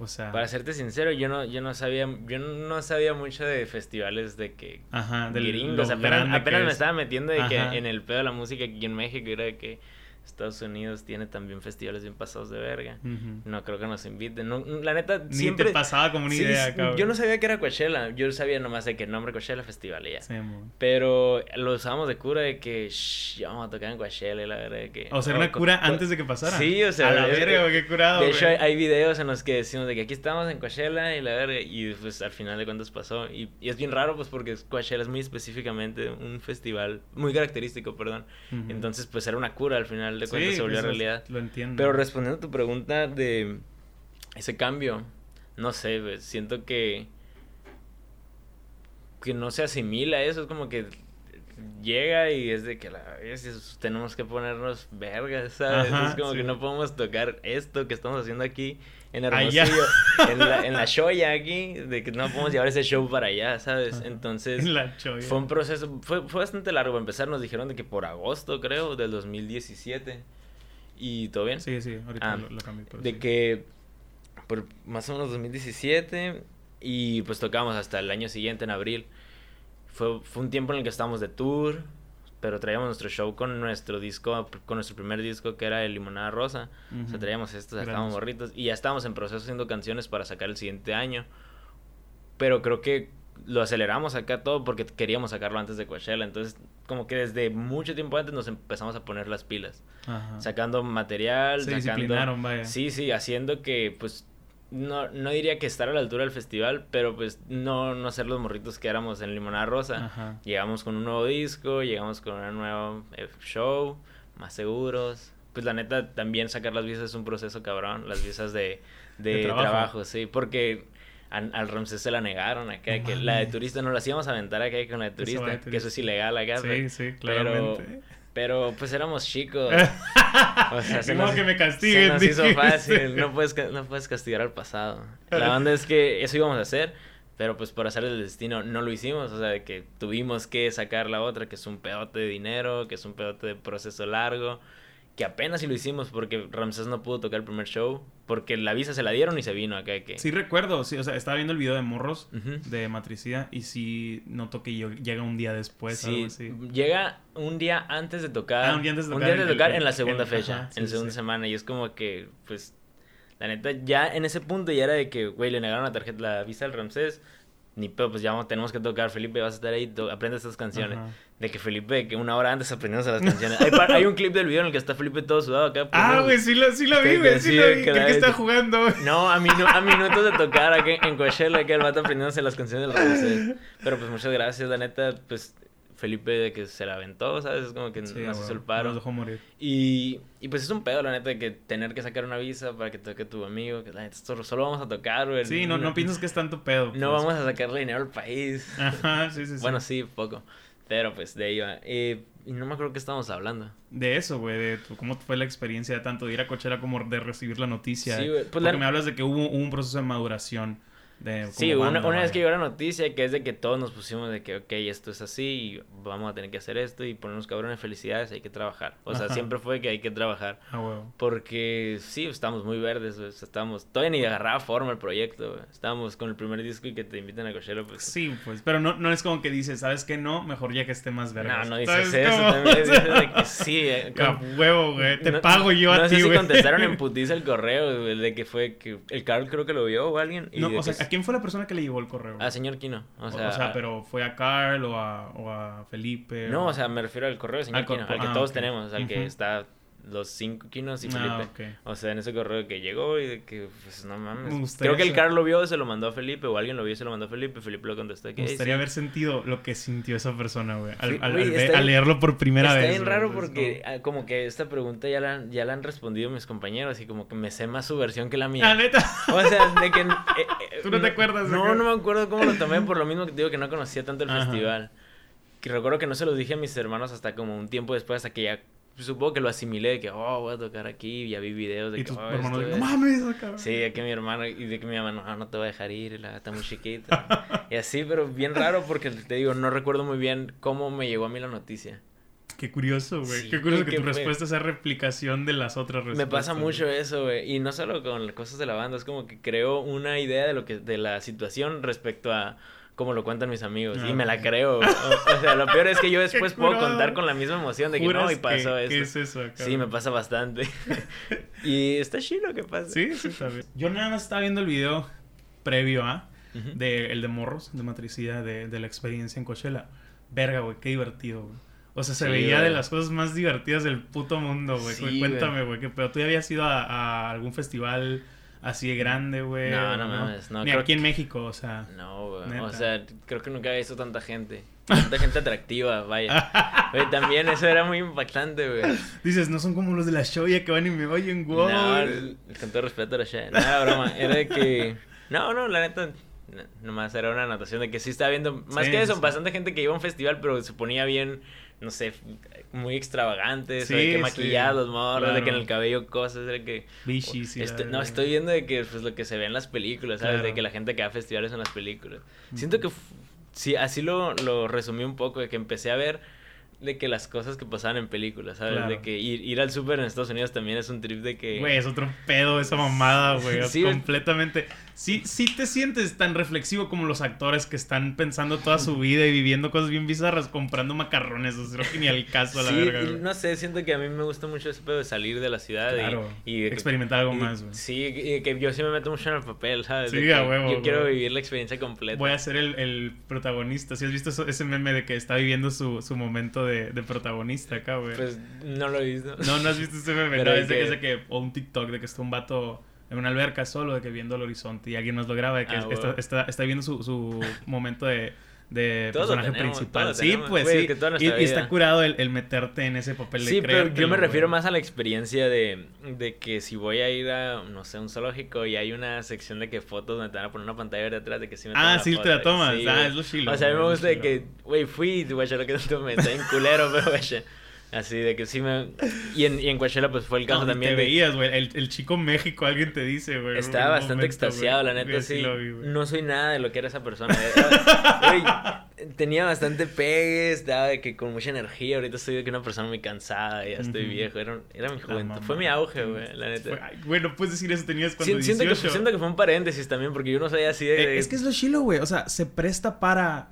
O sea, Para serte sincero, yo no, yo no sabía, yo no sabía mucho de festivales de que ajá, del gringos. Apenas, me es. estaba metiendo de que en el pedo de la música aquí en México era de que Estados Unidos tiene también festivales bien pasados de verga. No creo que nos inviten. No, la neta, Ni siempre... te pasaba como una Sí, idea acá, Yo no sabía que era Coachella. Yo sabía nomás de que el nombre Coachella Festival y ya. Sí. Pero lo usábamos de cura de que shh, ya vamos a tocar en Coachella y la verdad de que... O sea, era una co- cura antes de que pasara. Sí, o sea, A la verga, güey, qué curado, De hecho, hay, videos en los que decimos de que aquí estamos en Coachella y la verga, y pues al final de cuentas pasó. Y, y es bien raro, pues porque Coachella es muy específicamente un festival, muy característico, perdón. Entonces, pues era una cura al final de Sí, cuentas, se volvió realidad. Lo entiendo. Pero respondiendo a tu pregunta de ese cambio, no sé, pues, siento que que no se asimila eso, es como que llega y es de que la vez tenemos que ponernos vergas, ¿sabes? Ajá, es como sí. que no podemos tocar esto que estamos haciendo aquí en. Hermosillo, en la, en la Shoya aquí, de que no podemos llevar ese show para allá, ¿sabes? Entonces, En la fue un proceso, fue, fue bastante largo. Para empezar, nos dijeron de que por agosto, creo, del 2017. ¿Y todo bien? Sí, sí, ahorita Ah, lo, lo cambié. de sí. que por más o menos 2017 y pues tocamos hasta el año siguiente, en abril. Fue, fue un tiempo en el que estábamos de tour, pero traíamos nuestro show con nuestro disco, con nuestro primer disco que era el Limonada Rosa. O sea, Ujú. traíamos esto, o sea, Gran estábamos disco. morritos y ya estábamos en proceso haciendo canciones para sacar el siguiente año. Pero creo que lo aceleramos acá todo porque queríamos sacarlo antes de Coachella. Entonces, como que desde mucho tiempo antes nos empezamos a poner las pilas. Ajá. Sacando material, Se sacando... vaya. Sí, sí, haciendo que, pues, no, no diría que estar a la altura del festival, pero pues no, no ser los morritos que éramos en Limonada Rosa. Ajá. Llegamos con un nuevo disco, llegamos con un nuevo eh, show, más seguros. Pues la neta, también sacar las visas es un proceso cabrón, las visas de, de, De trabajo. trabajo. sí, porque al Ramsés se la negaron acá, No que la de turista no las íbamos a aventar acá con la de Eso turista, que eso es ilegal acá. Sí, pero- sí, claramente. Pero pues éramos chicos. o sea, se nos, que me castiguen. Se nos hizo fácil. No puedes, no puedes castigar al pasado. La onda es que eso íbamos a hacer. Pero pues por hacer el destino no lo hicimos. O sea, que tuvimos que sacar la otra, que es un pedote de dinero, que es un pedote de proceso largo que apenas si lo hicimos porque Ramsés no pudo tocar el primer show, porque la visa se la dieron y se vino acá. Que... Sí, recuerdo, sí, o sea, estaba viendo el video de Morros de Matricida y sí noto que llega un día después. Sí, llega un día antes de tocar. Ah, un día antes de tocar. Un día de tocar en, la segunda fecha, en la segunda semana, y es como que, pues, la neta, ya en ese punto ya era de que, güey, le negaron la tarjeta, la visa al Ramsés ni pedo, pues ya vamos, tenemos que tocar, Felipe, vas a estar ahí, aprende estas canciones. De que Felipe, que una hora antes aprendimos las canciones. hay, hay, un clip del video en el que está Felipe todo sudado acá. ah, güey, sí lo, sí lo vi, güey, sí lo vi, que, que está jugando. No, a, a minutos de tocar aquí en Coachella, que el vato aprendiéndose las canciones del Pero pues muchas gracias, la neta, pues Felipe de que se la aventó, ¿sabes? Es como que nos hizo el paro. Nos dejó morir. Y, y pues es un pedo, la neta, de que tener que sacar una visa para que toque tu amigo. Que la neta, solo, solo vamos a tocar, güey. Sí, no, no, piensas que es tanto pedo. No pues. vamos a sacarle dinero al país. Ajá, sí, sí, sí. Bueno, sí, poco. Pero pues de ahí va. y no me acuerdo qué estábamos hablando. De eso, güey, de cómo fue la experiencia tanto de ir a Coachella como de recibir la noticia. Sí, güey. Pues Porque me hablas de que hubo un proceso de maduración sí, una, vez que llegó la noticia que es de que todos nos pusimos de que, ok, esto es así y vamos a tener que hacer esto y ponernos cabrones felicidades, hay que trabajar. O sea, siempre fue que hay que trabajar. Ah, Porque sí, estamos muy verdes, estamos, todavía ni agarraba forma el proyecto, Estábamos con el primer disco y que te invitan a Coachella, pues. Sí, pues, pero no, no es como que dices, ¿sabes qué? No, mejor ya que esté más verde. No, no dices eso, también dices de que sí. Eh, huevo, güey, te pago yo a ti, No sé si contestaron en putiza el correo, de que fue que el Carl creo que lo vio o alguien. no, o sea, quién fue la persona que le llevó el correo? A señor Kino. O sea, o, sea pero fue a Carl o a, o a Felipe. No, o... sea, me refiero al correo de señor Kino, al que ah, todos tenemos, al que está los cinco quinos y ah, Felipe. O sea, en ese correo que llegó y de que, pues no mames. Creo que el Carl lo vio, se lo mandó a Felipe, o alguien lo vio y se lo mandó a Felipe. Felipe lo contestó. Que, Me gustaría haber sentido lo que sintió esa persona, güey. Al, leerlo por primera vez. Está bien raro porque, ah, como... que esta pregunta ya la, ya la han respondido mis compañeros y como que me sé más su versión que la mía. Ah, neta. O sea, de que. Eh, eh, ¿Tú no te acuerdas? No, no me acuerdo cómo lo tomé, por lo mismo que digo que no conocía tanto el festival. Que recuerdo que no se lo dije a mis hermanos hasta como un tiempo después, hasta que ya supongo que lo asimilé de que, oh, voy a tocar aquí, ya vi videos de que, oh, hermano no mames, Sí, que mi hermano, y de que mi mamá, no, no te voy a dejar ir, la está muy chiquita. y así, pero bien raro porque te digo, no recuerdo muy bien cómo me llegó a mí la noticia. Qué curioso, güey. Qué curioso que, tu respuesta sea replicación de las otras respuestas. Me pasa mucho eso, güey. Y no solo con las cosas de la banda, es como que creo una idea de lo que, de la situación respecto a como lo cuentan mis amigos. y me la ah, creo. O, sea, lo peor es que yo después puedo contar con la misma emoción de que no, y pasó esto. ¿Qué es eso Sí, me pasa bastante. y está chido que pasa. Sí, sí, está bien. Yo nada más estaba viendo el video previo a, de, el de Morros, de Matricida, de, de la experiencia en Coachella. Verga, güey, qué divertido, güey. O sea, se veía de las cosas más divertidas del puto mundo, güey. Cuéntame, güey. Pero tú ya habías ido a, a algún festival así de grande, güey. No, no mames, no. Ni aquí en México, o sea. No, güey. O sea, creo que nunca había visto tanta gente. Tanta gente atractiva, vaya. Güey, también eso era muy impactante, güey. Dices, no son como los de la Shoya que van y me oyen, güey. No, con todo respeto a la Shoya. No, broma. Era de que. No, no, la neta. Nomás era una anotación de que sí estaba viendo. Más que eso, bastante gente que iba a un festival, pero se ponía bien no sé, muy extravagantes, de que maquillados, morros, de que en el cabello cosas, de que... Sí, este, no, estoy viendo de que pues lo que se ve en las películas, ¿sabes? De que la gente que va a festivales en las películas. Siento que sí, así lo, lo resumí un poco, de que empecé a ver de que las cosas que pasaban en películas, ¿sabes? De que ir, ir al súper en Estados Unidos también es un trip de que... Güey, es otro pedo esa mamada, güey. sí, completamente sí, sí te sientes tan reflexivo como los actores que están pensando toda su vida y viviendo cosas bien bizarras, comprando macarrones, o sea, ni al caso a la verga. no sé, siento que a mí me gusta mucho ese pedo de salir de la ciudad y, experimentar algo más, güey. Sí, y que yo sí me meto mucho en el papel, ¿sabes? Sí, a huevo. Yo quiero vivir la experiencia completa. Voy a ser el, el protagonista. ¿Sí has visto ese meme de que está viviendo su, su momento de, de, protagonista acá, güey? Pues no lo he visto. No, no has visto ese meme. Pero no, es de que, o un TikTok de que está un vato en una alberca solo, de que viendo el horizonte y alguien nos lo graba, de que ah, está, está, está, viendo su, su momento de, de personaje principal. Sí, pues sí. Y, está curado el, el, meterte en ese papel de Sí, pero yo me refiero más a la experiencia de, de que si voy a ir a, no sé, un zoológico y hay una sección de que fotos donde te van a poner una pantalla verde atrás de que sí me Ah, sí, te la tomas. ah, es lo chilo. O sea, a mí me gusta de que, güey, fui, güey, lo que tanto me está en culero, pero güey. Así de que sí me... Y en, y en Coachella pues fue el caso No, también te de... veías, güey. El, el chico México, alguien te dice, güey. Estaba bastante momento, extasiado, la neta, sí. lo vi, güey. no soy nada de lo que era esa persona. Era- güey, tenía bastante pegue, estaba de que con mucha energía. Ahorita estoy de que una persona muy cansada, ya estoy viejo. Era, era mi juventud. Fue mi auge, güey, la neta. Fue- ay, Güey, no puedes decir eso, tenías cuando Si- siento, que, 18. siento que fue un paréntesis también, porque yo no soy así de... Eh, es que es lo chilo, güey. O sea, se presta para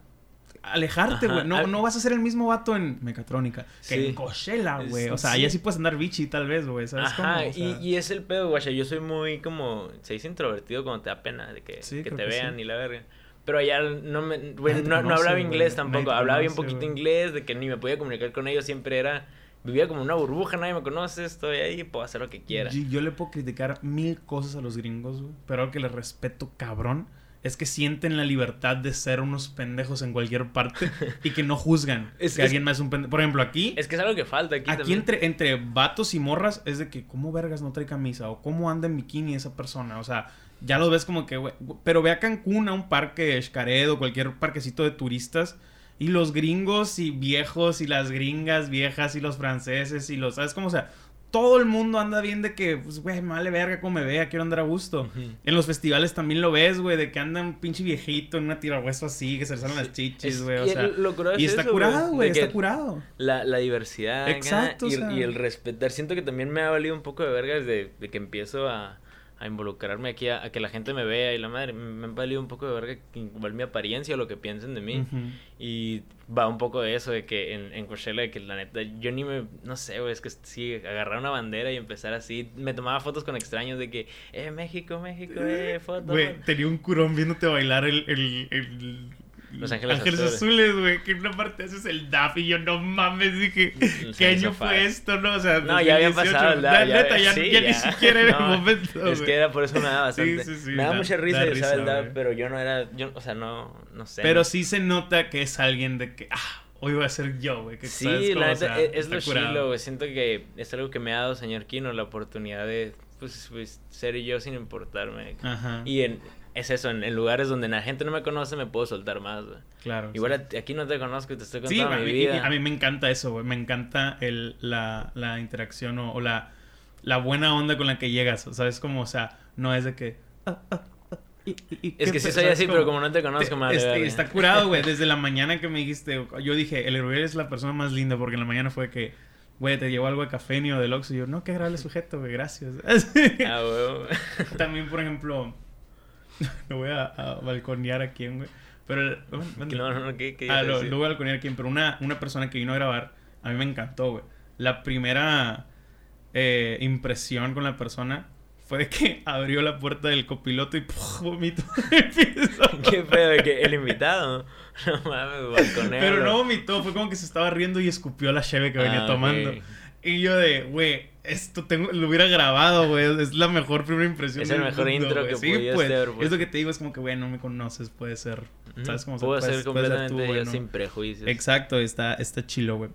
alejarte, güey. No, no vas a ser el mismo vato en Mecatrónica que Sí. en Coachella, güey. O sea, sí. allá sí puedes andar bichi, tal vez, güey. ¿Sabes Ajá, cómo? O sea, y, y es el pedo, guacha. Yo soy muy como. Se dice introvertido cuando te da pena de que, Sí, que creo te que vean y la verga. Pero allá no me. güey, te no, hablaba güey. inglés tampoco. Hablaba bien conoce, poquito güey. inglés, de que ni me podía comunicar con ellos. Siempre era. Vivía como una burbuja, nadie me conoce, estoy ahí, puedo hacer lo que quiera. Yo, yo le puedo criticar mil cosas a los gringos, güey. Pero algo que les respeto, cabrón. Es que sienten la libertad de ser unos pendejos en cualquier parte y que no juzgan Es- que es- alguien más es un pendejo. Por ejemplo, aquí. Es que es algo que falta aquí, Aquí también. entre, entre vatos y morras es de que, ¿cómo vergas no trae camisa? O ¿cómo anda en bikini esa persona? O sea, ya lo ves como que. Pero ve a Cancún, a un parque Xcaret cualquier parquecito de turistas. Y los gringos y viejos y las gringas viejas y los franceses y los, ¿sabes cómo? O sea, todo el mundo anda bien de que, pues, güey, me vale verga como me vea, quiero andar a gusto. En los festivales también lo ves, güey, de que anda un pinche viejito en una tirahueso así, que se le salen las chichis, güey. O y sea, y es está eso, curado, güey, está curado. La, la diversidad Exacto, o y, sea. y el respetar. Siento que también me ha valido un poco de verga desde de que empiezo a, a involucrarme aquí, a, a que la gente me vea y la madre. Me ha valido un poco de verga que igual mi apariencia o lo que piensen de mí. Y va un poco de eso, de que en, en Coachella, de que la neta, yo ni me, no sé, güey, es que sí, agarrar una bandera y empezar así. Me tomaba fotos con extraños de que, eh, México, México, eh, foto. Güey, foto". tenía un curón viéndote bailar el... el, el- Los Ángeles Azules, güey. Que en una parte haces el DAF y yo, no mames, dije, Los ¿qué Ángeles año fue esto, no? O sea, No, ya había 2018. pasado el La DAB, ya- neta, ya, sí, ya ni siquiera era el momento, Es que era por eso me daba bastante. Sí, sí, sí, me daba da- mucha risa da el risa, dab, güey. pero yo no era, yo, o sea, no, no sé. Pero sí se nota que es alguien de que, ah, hoy voy a ser yo, güey. Sí, ¿sabes cómo? la O neta, sea, es, lo chilo, güey. Siento que es algo que me ha dado señor Kino, la oportunidad de, pues, pues, ser yo sin importarme. Ajá, Y en, es eso, en, en lugares donde la gente no me conoce me puedo soltar más, güey. claro. Igual sí. a- aquí no te conozco y te estoy Sí, contando güey, mi y- y vida. a mí me encanta eso, güey. Me encanta el, la, la interacción o, o la, la buena onda con la que llegas. ¿Sabes? Como, o sea, no es de que... ah, ah, ah, y- y- y Es que sí soy ¿sabes así, pero como no te conozco, Te- este, está curado, güey. Desde la mañana que me dijiste, yo dije, el Uriel es la persona más linda porque en la mañana fue que, güey, te llevó algo de café ni o del Oxxo. Y yo, no, qué agradable sujeto, güey, gracias. Ah. También, por ejemplo, no voy a, a balconear a quién, güey. Pero, no, no, no, ¿qué, qué Ah, lo, voy a balconear a quién, pero una, una persona que vino a grabar, a mí me encantó, güey. La primera eh, impresión con la persona fue de que abrió la puerta del copiloto y ¡puf! vomitó en el piso. Qué pedo de que el invitado. No mames, balconero. Pero no vomitó, fue como que se estaba riendo y escupió la cheve que venía Ah, tomando. ok. Y yo de, güey, esto tengo, lo hubiera grabado, güey. Es la mejor primera impresión. Es el mejor intro güey. que sí, podías pues, pues. Es lo que te digo, es como que, güey, no me conoces, puede ser. ¿Sabes cómo Puedo ser completamente tú, ¿no? sin prejuicios. Exacto, está, está chilo, güey.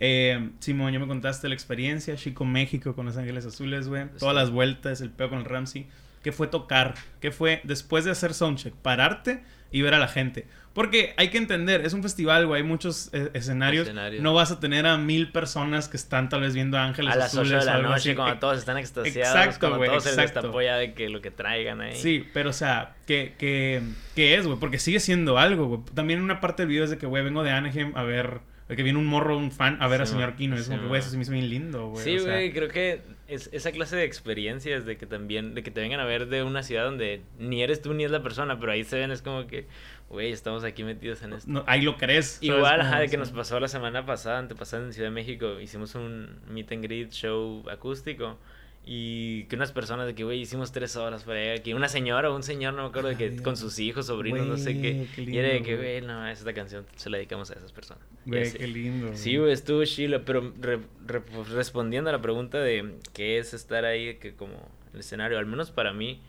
Eh, Simón, ya me contaste la experiencia, Chico México con Los Ángeles Azules, güey. Todas las vueltas, el peo con el Ramsey. ¿Qué fue tocar? ¿Qué fue después de hacer soundcheck? Pararte y ver a la gente. Porque hay que entender, es un festival, güey, hay muchos eh, escenarios. Escenarios. No vas a tener a mil personas que están tal vez viendo Ángeles A las 8 Azules de la noche, así. cuando Eh, todos están extasiados, exacto, cuando güey, todos se les exacto. destapó ya de que lo que traigan ahí. Sí, pero o sea, ¿qué, qué, qué es, güey? Porque sigue siendo algo, güey. También una parte del video es de que, güey, vengo de Anaheim a ver, de que viene un morro, un fan, a ver a Sí, señor ma. Kino. Es Sí, como que, güey, eso se me hizo bien lindo, güey. Sí, o sea, güey, creo que es esa clase de experiencias de que también, de que te vengan a ver de una ciudad donde ni eres tú ni es la persona, pero ahí se ven, es como que, güey, estamos aquí metidos en esto. no, ahí lo crees. ¿sabes Igual, ajá, de que nos pasó la semana pasada, antepasada en Ciudad de México, hicimos un meet and greet show acústico y que unas personas de que, güey, hicimos tres horas para que una señora o un señor, no me acuerdo, de que con sus hijos, sobrinos, no sé qué, y era de que, güey. no, esta canción se la dedicamos a esas personas. Güey, qué lindo. Sí, güey, estuvo chilo, pero re- re- pues, respondiendo a la pregunta de qué es estar ahí, que como el escenario, al menos para mí,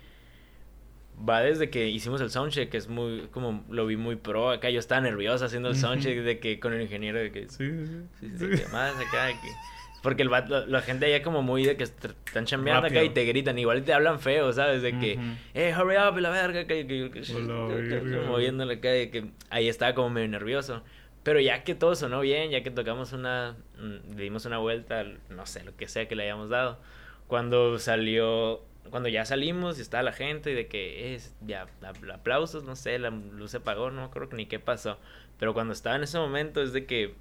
va desde que hicimos el soundcheck, que es muy, como lo vi muy pro acá, yo estaba nervioso haciendo el soundcheck de que con el ingeniero de que, Sí, sí, sí, sí. de que más acá, de que- porque el vato- la, gente allá como muy de que est- están chambeando acá y te gritan, igual te hablan feo, ¿sabes? De que, eh, hurry up, la verga, que, moviéndole acá, de que ahí estaba como medio nervioso. Pero ya que todo sonó bien, ya que tocamos una, mm, le dimos una vuelta, no sé, lo que sea que le hayamos dado, cuando salió, cuando ya salimos y estaba la gente y de que es, ya, aplausos, no sé, la luz se apagó, no creo que ni qué pasó. Pero cuando estaba en ese momento es de que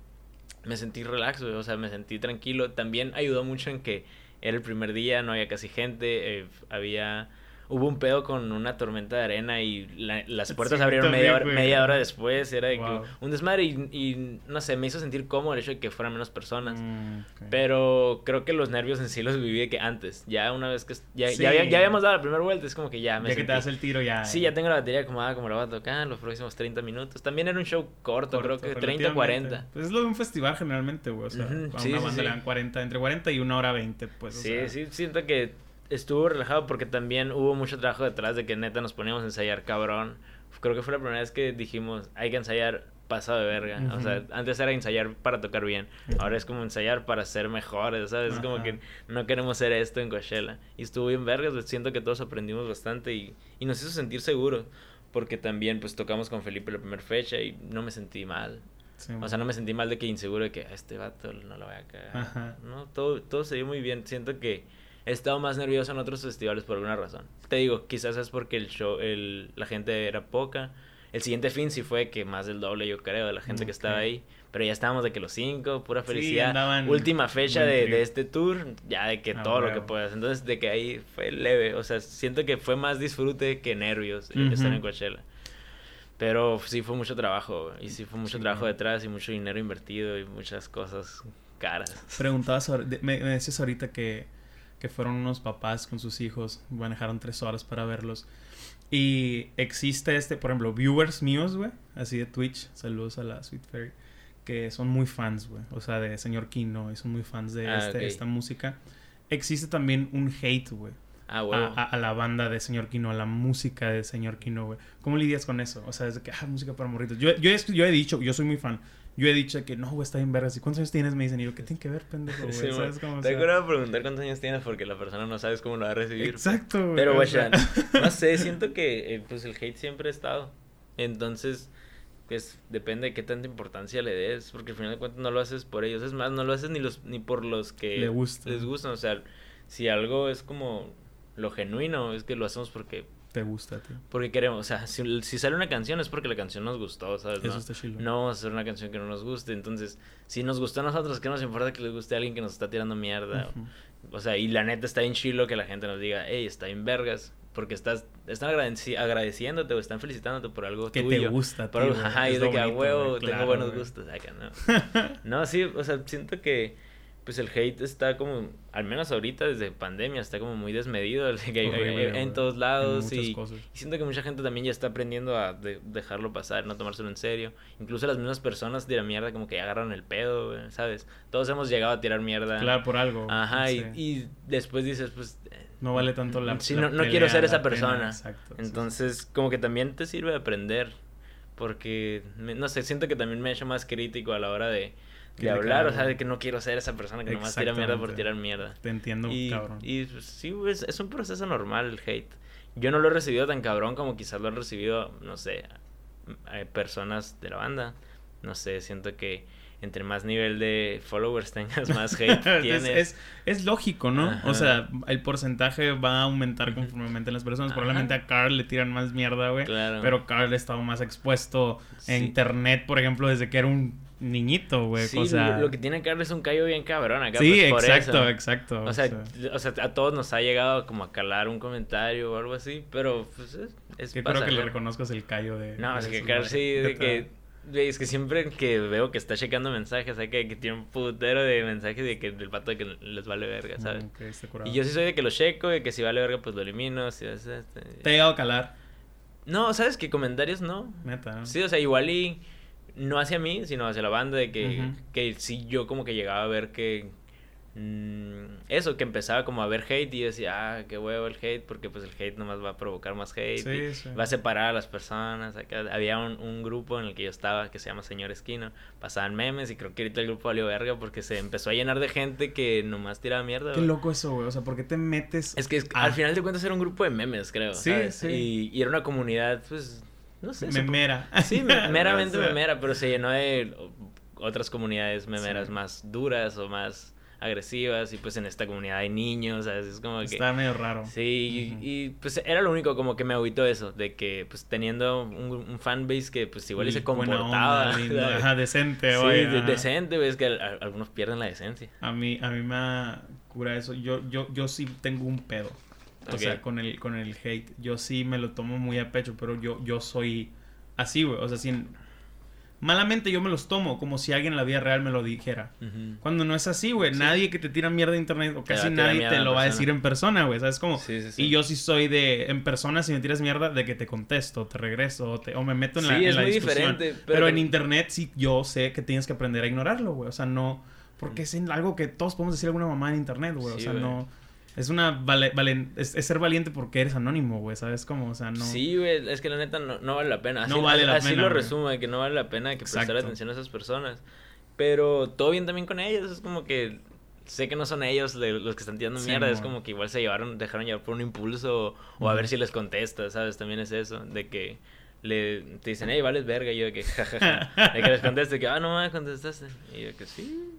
me sentí relax, o sea, me sentí tranquilo. También ayudó mucho en que era el primer día, no había casi gente, eh, había hubo un pedo con una tormenta de arena y las puertas abrieron media, hora, media hora después. Era un desmadre y, no sé, me hizo sentir cómodo el hecho de que fueran menos personas. Mm, Pero creo que los nervios en sí los viví que antes. Ya una vez que ya, ya, habíamos dado la primera vuelta, es como que ya me Ya que te das el tiro ya. Sí, ya tengo la batería acomodada como la voy a tocar los próximos 30 minutos. También era un show corto, creo que 30 40. Pues es lo de un festival generalmente, güey. O sea, a una banda le dan 40, entre 40 y una hora 20, pues. Sí, sí, siento que estuvo relajado porque también hubo mucho trabajo detrás de que neta nos poníamos a ensayar cabrón. Creo que fue la primera vez que dijimos, hay que ensayar pasado de verga. O sea, antes era ensayar para tocar bien. Ahora es como ensayar para ser mejores, ¿sabes? Es como que no queremos hacer esto en Coachella. Y estuvo bien vergas, pues, siento que todos aprendimos bastante y, y nos hizo sentir seguros. Porque también pues tocamos con Felipe la primera fecha y no me sentí mal. o sea, no me sentí mal de que inseguro de que a este vato no lo voy a cagar. No, todo, todo se dio muy bien. Siento que he estado más nervioso en otros festivales por alguna razón. Te digo, quizás es porque el show, el, la gente era poca. El siguiente fin sí fue que más del doble, yo creo, de la gente que estaba ahí. Pero ya estábamos de que los cinco, pura felicidad. Última fecha de, de, este tour, ya de que todo lo que puedas. Entonces, de que ahí fue leve. O sea, siento que fue más disfrute que nervios estar en Coachella. Pero sí fue mucho trabajo. Y sí fue mucho trabajo detrás y mucho dinero invertido y muchas cosas caras. Preguntabas, me decías ahorita que que fueron unos papás con sus hijos, manejaron tres horas para verlos. Y existe este, por ejemplo, viewers míos, güey, así de Twitch, saludos a la Sweet Fairy, que son muy fans, güey, o sea, de Señor Kino, y son muy fans de ah, este, esta música. Existe también un hate, güey. Ah, a, la banda de Señor Kino, a la música de Señor Kino, güey. ¿Cómo lidias con eso? O sea, desde que, ah, música para morritos. Yo, yo, yo he dicho, yo soy muy fan yo he dicho que no, güey, está bien vergas. ¿Y cuántos años tienes? Me dicen, y yo, ¿qué tiene que ver, pendejo, güey? ¿Sabes cómo? Te acuerdo preguntar cuántos años tienes porque la persona no sabes cómo lo va a recibir. Exacto, güey. Pero, güey, no sé, siento que, eh, pues, el hate siempre ha estado. Entonces, pues, depende de qué tanta importancia le des. Porque al final de cuentas no lo haces por ellos. Es más, no lo haces ni, los, ni por los que Le gusta. les gustan. O sea, si algo es como lo genuino, es que lo hacemos porque te gusta tío. Porque queremos, o sea, si, sale una canción es porque la canción nos gustó, ¿sabes? Eso está chido. No vamos a hacer una canción que no nos guste. Entonces, si nos gustó a nosotros, ¿qué nos importa que les guste a alguien que nos está tirando mierda? O sea, y la neta está bien chilo que la gente nos diga, hey, está en vergas. Porque estás, están agradeciéndote o están felicitándote por algo que te gusta, por algo, ajá, y es de que a huevo tengo buenos gustos acá, ¿no? no, sí, o sea, siento que pues el hate está como, al menos ahorita desde pandemia, está como muy desmedido en todos lados y, siento que mucha gente también ya está aprendiendo a dejarlo pasar, no tomárselo en serio. Incluso las mismas personas tiran mierda como que agarran el pedo, ¿sabes? Todos hemos llegado a tirar mierda. Claro, por algo. Ajá, y, después dices, pues... No vale tanto la... Sí, no, no quiero ser esa persona. Exacto, Entonces, como que también te sirve aprender, porque, no sé, siento que también me he hecho más crítico a la hora de de hablar, o sea, de que no quiero ser esa persona que nomás tira mierda por tirar mierda. Te entiendo, y, cabrón. Y pues, sí, es, es un proceso normal el hate. Yo no lo he recibido tan cabrón como quizás lo han recibido, no sé, personas de la banda. No sé, siento que entre más nivel de followers tengas, más hate tienes. es, es, lógico, ¿no? O sea, el porcentaje va a aumentar conforme aumenten las personas. Probablemente a Carl le tiran más mierda, güey. Claro. Pero Carl ha estado más expuesto en internet, por ejemplo, desde que era un niñito, güey. Sí, o sea... lo que tiene Carlos es un callo bien cabrón acá. Sí, pues, exacto, exacto. O sea, o sea, a todos nos ha llegado como a calar un comentario o algo así, pero pues es, es Yo creo que le reconozcas el callo de... No, es que Carlos sí, de que... Es que siempre que veo que está checando mensajes, o que, que, tiene un putero de mensajes de que el pato de que les vale verga, ¿sabes? y yo sí soy de que lo checo, de que si vale verga, pues lo elimino. Si es este... ¿Te ha llegado a calar? No, ¿sabes qué? Comentarios no. Neta. Sí, o sea, igual y no hacia mí, sino hacia la banda, de que, que sí yo como que llegaba a ver que Mm, eso, que empezaba como a ver hate y decía, ah, qué huevo el hate, porque pues el hate nomás va a provocar más hate, va a separar a las personas. había un, grupo en el que yo estaba que se llama Señor Esquino, pasaban memes y creo que ahorita el grupo valió verga porque se empezó a llenar de gente que nomás tiraba mierda. Qué loco eso, güey, o sea, ¿por qué te metes? Es que al final de cuentas era un grupo de memes, creo. Sí, sí. Y, y era una comunidad, pues no sé. Memera. Sí, me- meramente memera, pero se llenó de otras comunidades memeras Sí. más duras o más agresivas y pues en esta comunidad hay niños, ¿sabes? Es como que... Está medio raro. Sí, y, y, pues era lo único como que me agüitó eso, de que pues teniendo un, un fanbase que pues igual y se comportaba. onda, ajá, decente, Sí, güey. de- ajá. decente, güey, es que a- a- algunos pierden la decencia. A mí, a mí me cura eso. Yo, yo, yo sí tengo un pedo. O sea, con el, con el hate. Yo sí me lo tomo muy a pecho, pero yo, yo soy así, güey. O sea, sin... Malamente yo me los tomo como si alguien en la vida real me lo dijera. Ujú. Cuando no es así, güey. Sí. Nadie que te tira mierda de internet o casi nadie te lo va a decir en persona, güey. ¿Sabes cómo? Sí, sí, sí. Y yo sí soy de, en persona, si me tiras mierda, de que te contesto, te regreso, o, te- o me meto en la, Sí, en es la muy discusión. diferente, Pero, pero en te- internet sí yo sé que tienes que aprender a ignorarlo, güey. O sea, no... Porque es algo que todos podemos decir alguna mamá en internet, güey. o sea, no... Es una... Vale, valen- es, es ser valiente porque eres anónimo, güey. ¿Sabes cómo? O sea, no... Sí, güey, es que la neta no, no vale la pena. Así, No vale la así pena, lo güey. resumo, de que no vale la pena que prestar atención a esas personas. Pero todo bien también con ellos, es como que sé que no son ellos de los que están tirando Sí, mierda, es como que igual se llevaron, dejaron llevar por un impulso o a ver si les contesta, ¿sabes? También es eso, de que le te dicen, hey, vales verga, y yo de que jajaja, de que les conteste, que ah, no me contestaste, y yo que sí.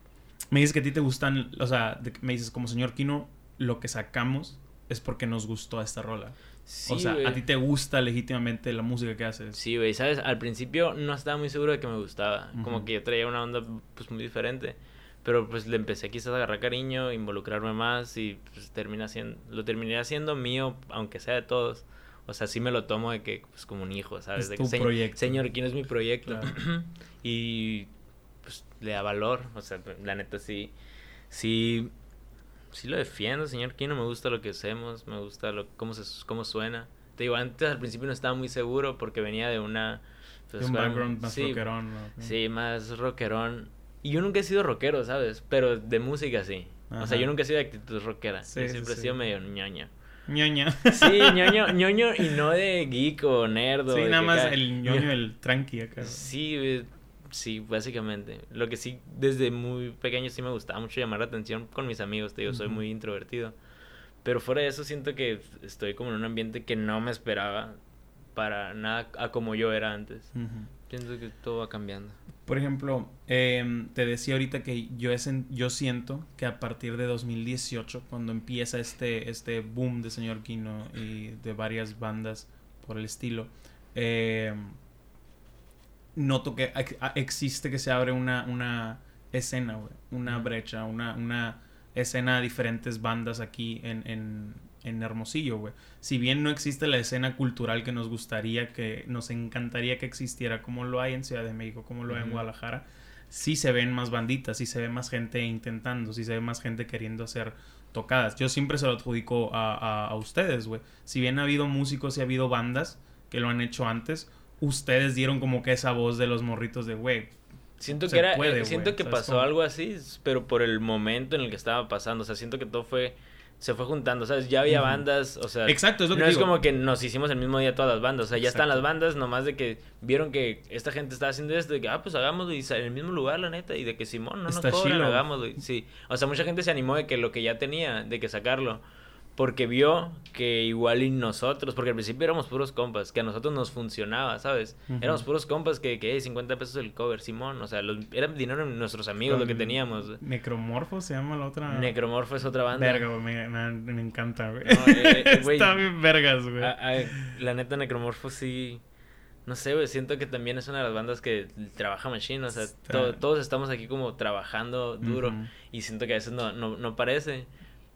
Me dices que a ti te gustan... O sea, de- me dices como señor Kino, lo que sacamos es porque nos gustó esta rola. Sí, o sea, a ti te gusta legítimamente la música que haces. Sí, güey, ¿sabes? Al principio no estaba muy seguro de que me gustaba. Como que yo traía una onda pues muy diferente. Pero pues le empecé quizás a agarrar cariño, involucrarme más y pues termina siendo, lo terminé haciendo mío, aunque sea de todos. O sea, sí me lo tomo de que pues como un hijo, ¿sabes? Es de tu que, "Se- proyecto". Señor, ¿quién es mi proyecto? Claro. y pues le da valor. O sea, la neta sí, sí, sí lo defiendo, señor Kino. Me gusta lo que hacemos, me gusta lo, cómo, se, cómo suena. Te digo, antes al principio no estaba muy seguro porque venía de una... pues, De un background más sí, rockerón, ¿no? Sí, más rockerón. Y yo nunca he sido rockero, ¿sabes? Pero de música sí. O sea, yo nunca he sido de actitud rockera. Sí, yo siempre sí. he sido medio ñoño. ñoña. Sí, ñoño, ñoño y no de geek o nerd. Sí, nada más acá- el ñoño, el tranqui acá. Sí, sí, básicamente. Lo que sí, desde muy pequeño sí me gustaba mucho llamar la atención con mis amigos. Te digo, soy Ujú. muy introvertido. Pero fuera de eso siento que estoy como en un ambiente que no me esperaba para nada a como yo era antes. Ujú. Siento que todo va cambiando. Por ejemplo, em, te decía ahorita que yo, es en- yo siento que a partir de 2018, cuando empieza este, este boom de Señor Kino y de varias bandas por el estilo, em, noto que existe que se abre una, una escena, güey, una brecha, una, una escena de diferentes bandas aquí en, en, en Hermosillo, güey. Si bien no existe la escena cultural que nos gustaría, que nos encantaría que existiera, como lo hay en Ciudad de México, como lo hay en. Guadalajara, sí se ven más banditas, sí se ve más gente intentando, sí se ve más gente queriendo hacer tocadas. Yo siempre se lo adjudico a, a, a ustedes, güey. Si bien ha habido músicos y ha habido bandas que lo han hecho antes, ustedes dieron como que esa voz de los morritos de, güey, Siento Se que era, puede, eh, siento que ¿sabes pasó algo así, pero por el momento en el que estaba pasando, o sea, siento que todo fue, se fue juntando, ¿sabes? Ya había bandas, o sea, Exacto, es lo que no es digo. como que nos hicimos el mismo día todas las bandas, o sea, ya están las bandas, nomás de que vieron que esta gente estaba haciendo esto, de que, ah, pues hagámoslo y en el mismo lugar, la neta, y de que Simón, no nos Está cobran, chilo. hagámoslo, sí. O sea, mucha gente se animó de que lo que ya tenía, de que sacarlo, porque vio que igual y nosotros, porque al principio éramos puros compas, que a nosotros nos funcionaba, ¿sabes? Éramos puros compas que, que "Hey, 50 pesos el cover, Simón, o sea, los, era dinero de nuestros amigos lo que teníamos. Necromorfo se llama la otra. Necromorfo es otra banda. Verga, me, me- me encanta, güey. No, eh, eh, güey. Está bien vergas, güey. La neta, Necromorfo sí. No sé, güey. Siento que también es una de las bandas que trabaja machine. O sea, Está- to- todos estamos aquí como trabajando duro. Y siento que a veces no, no, no parece.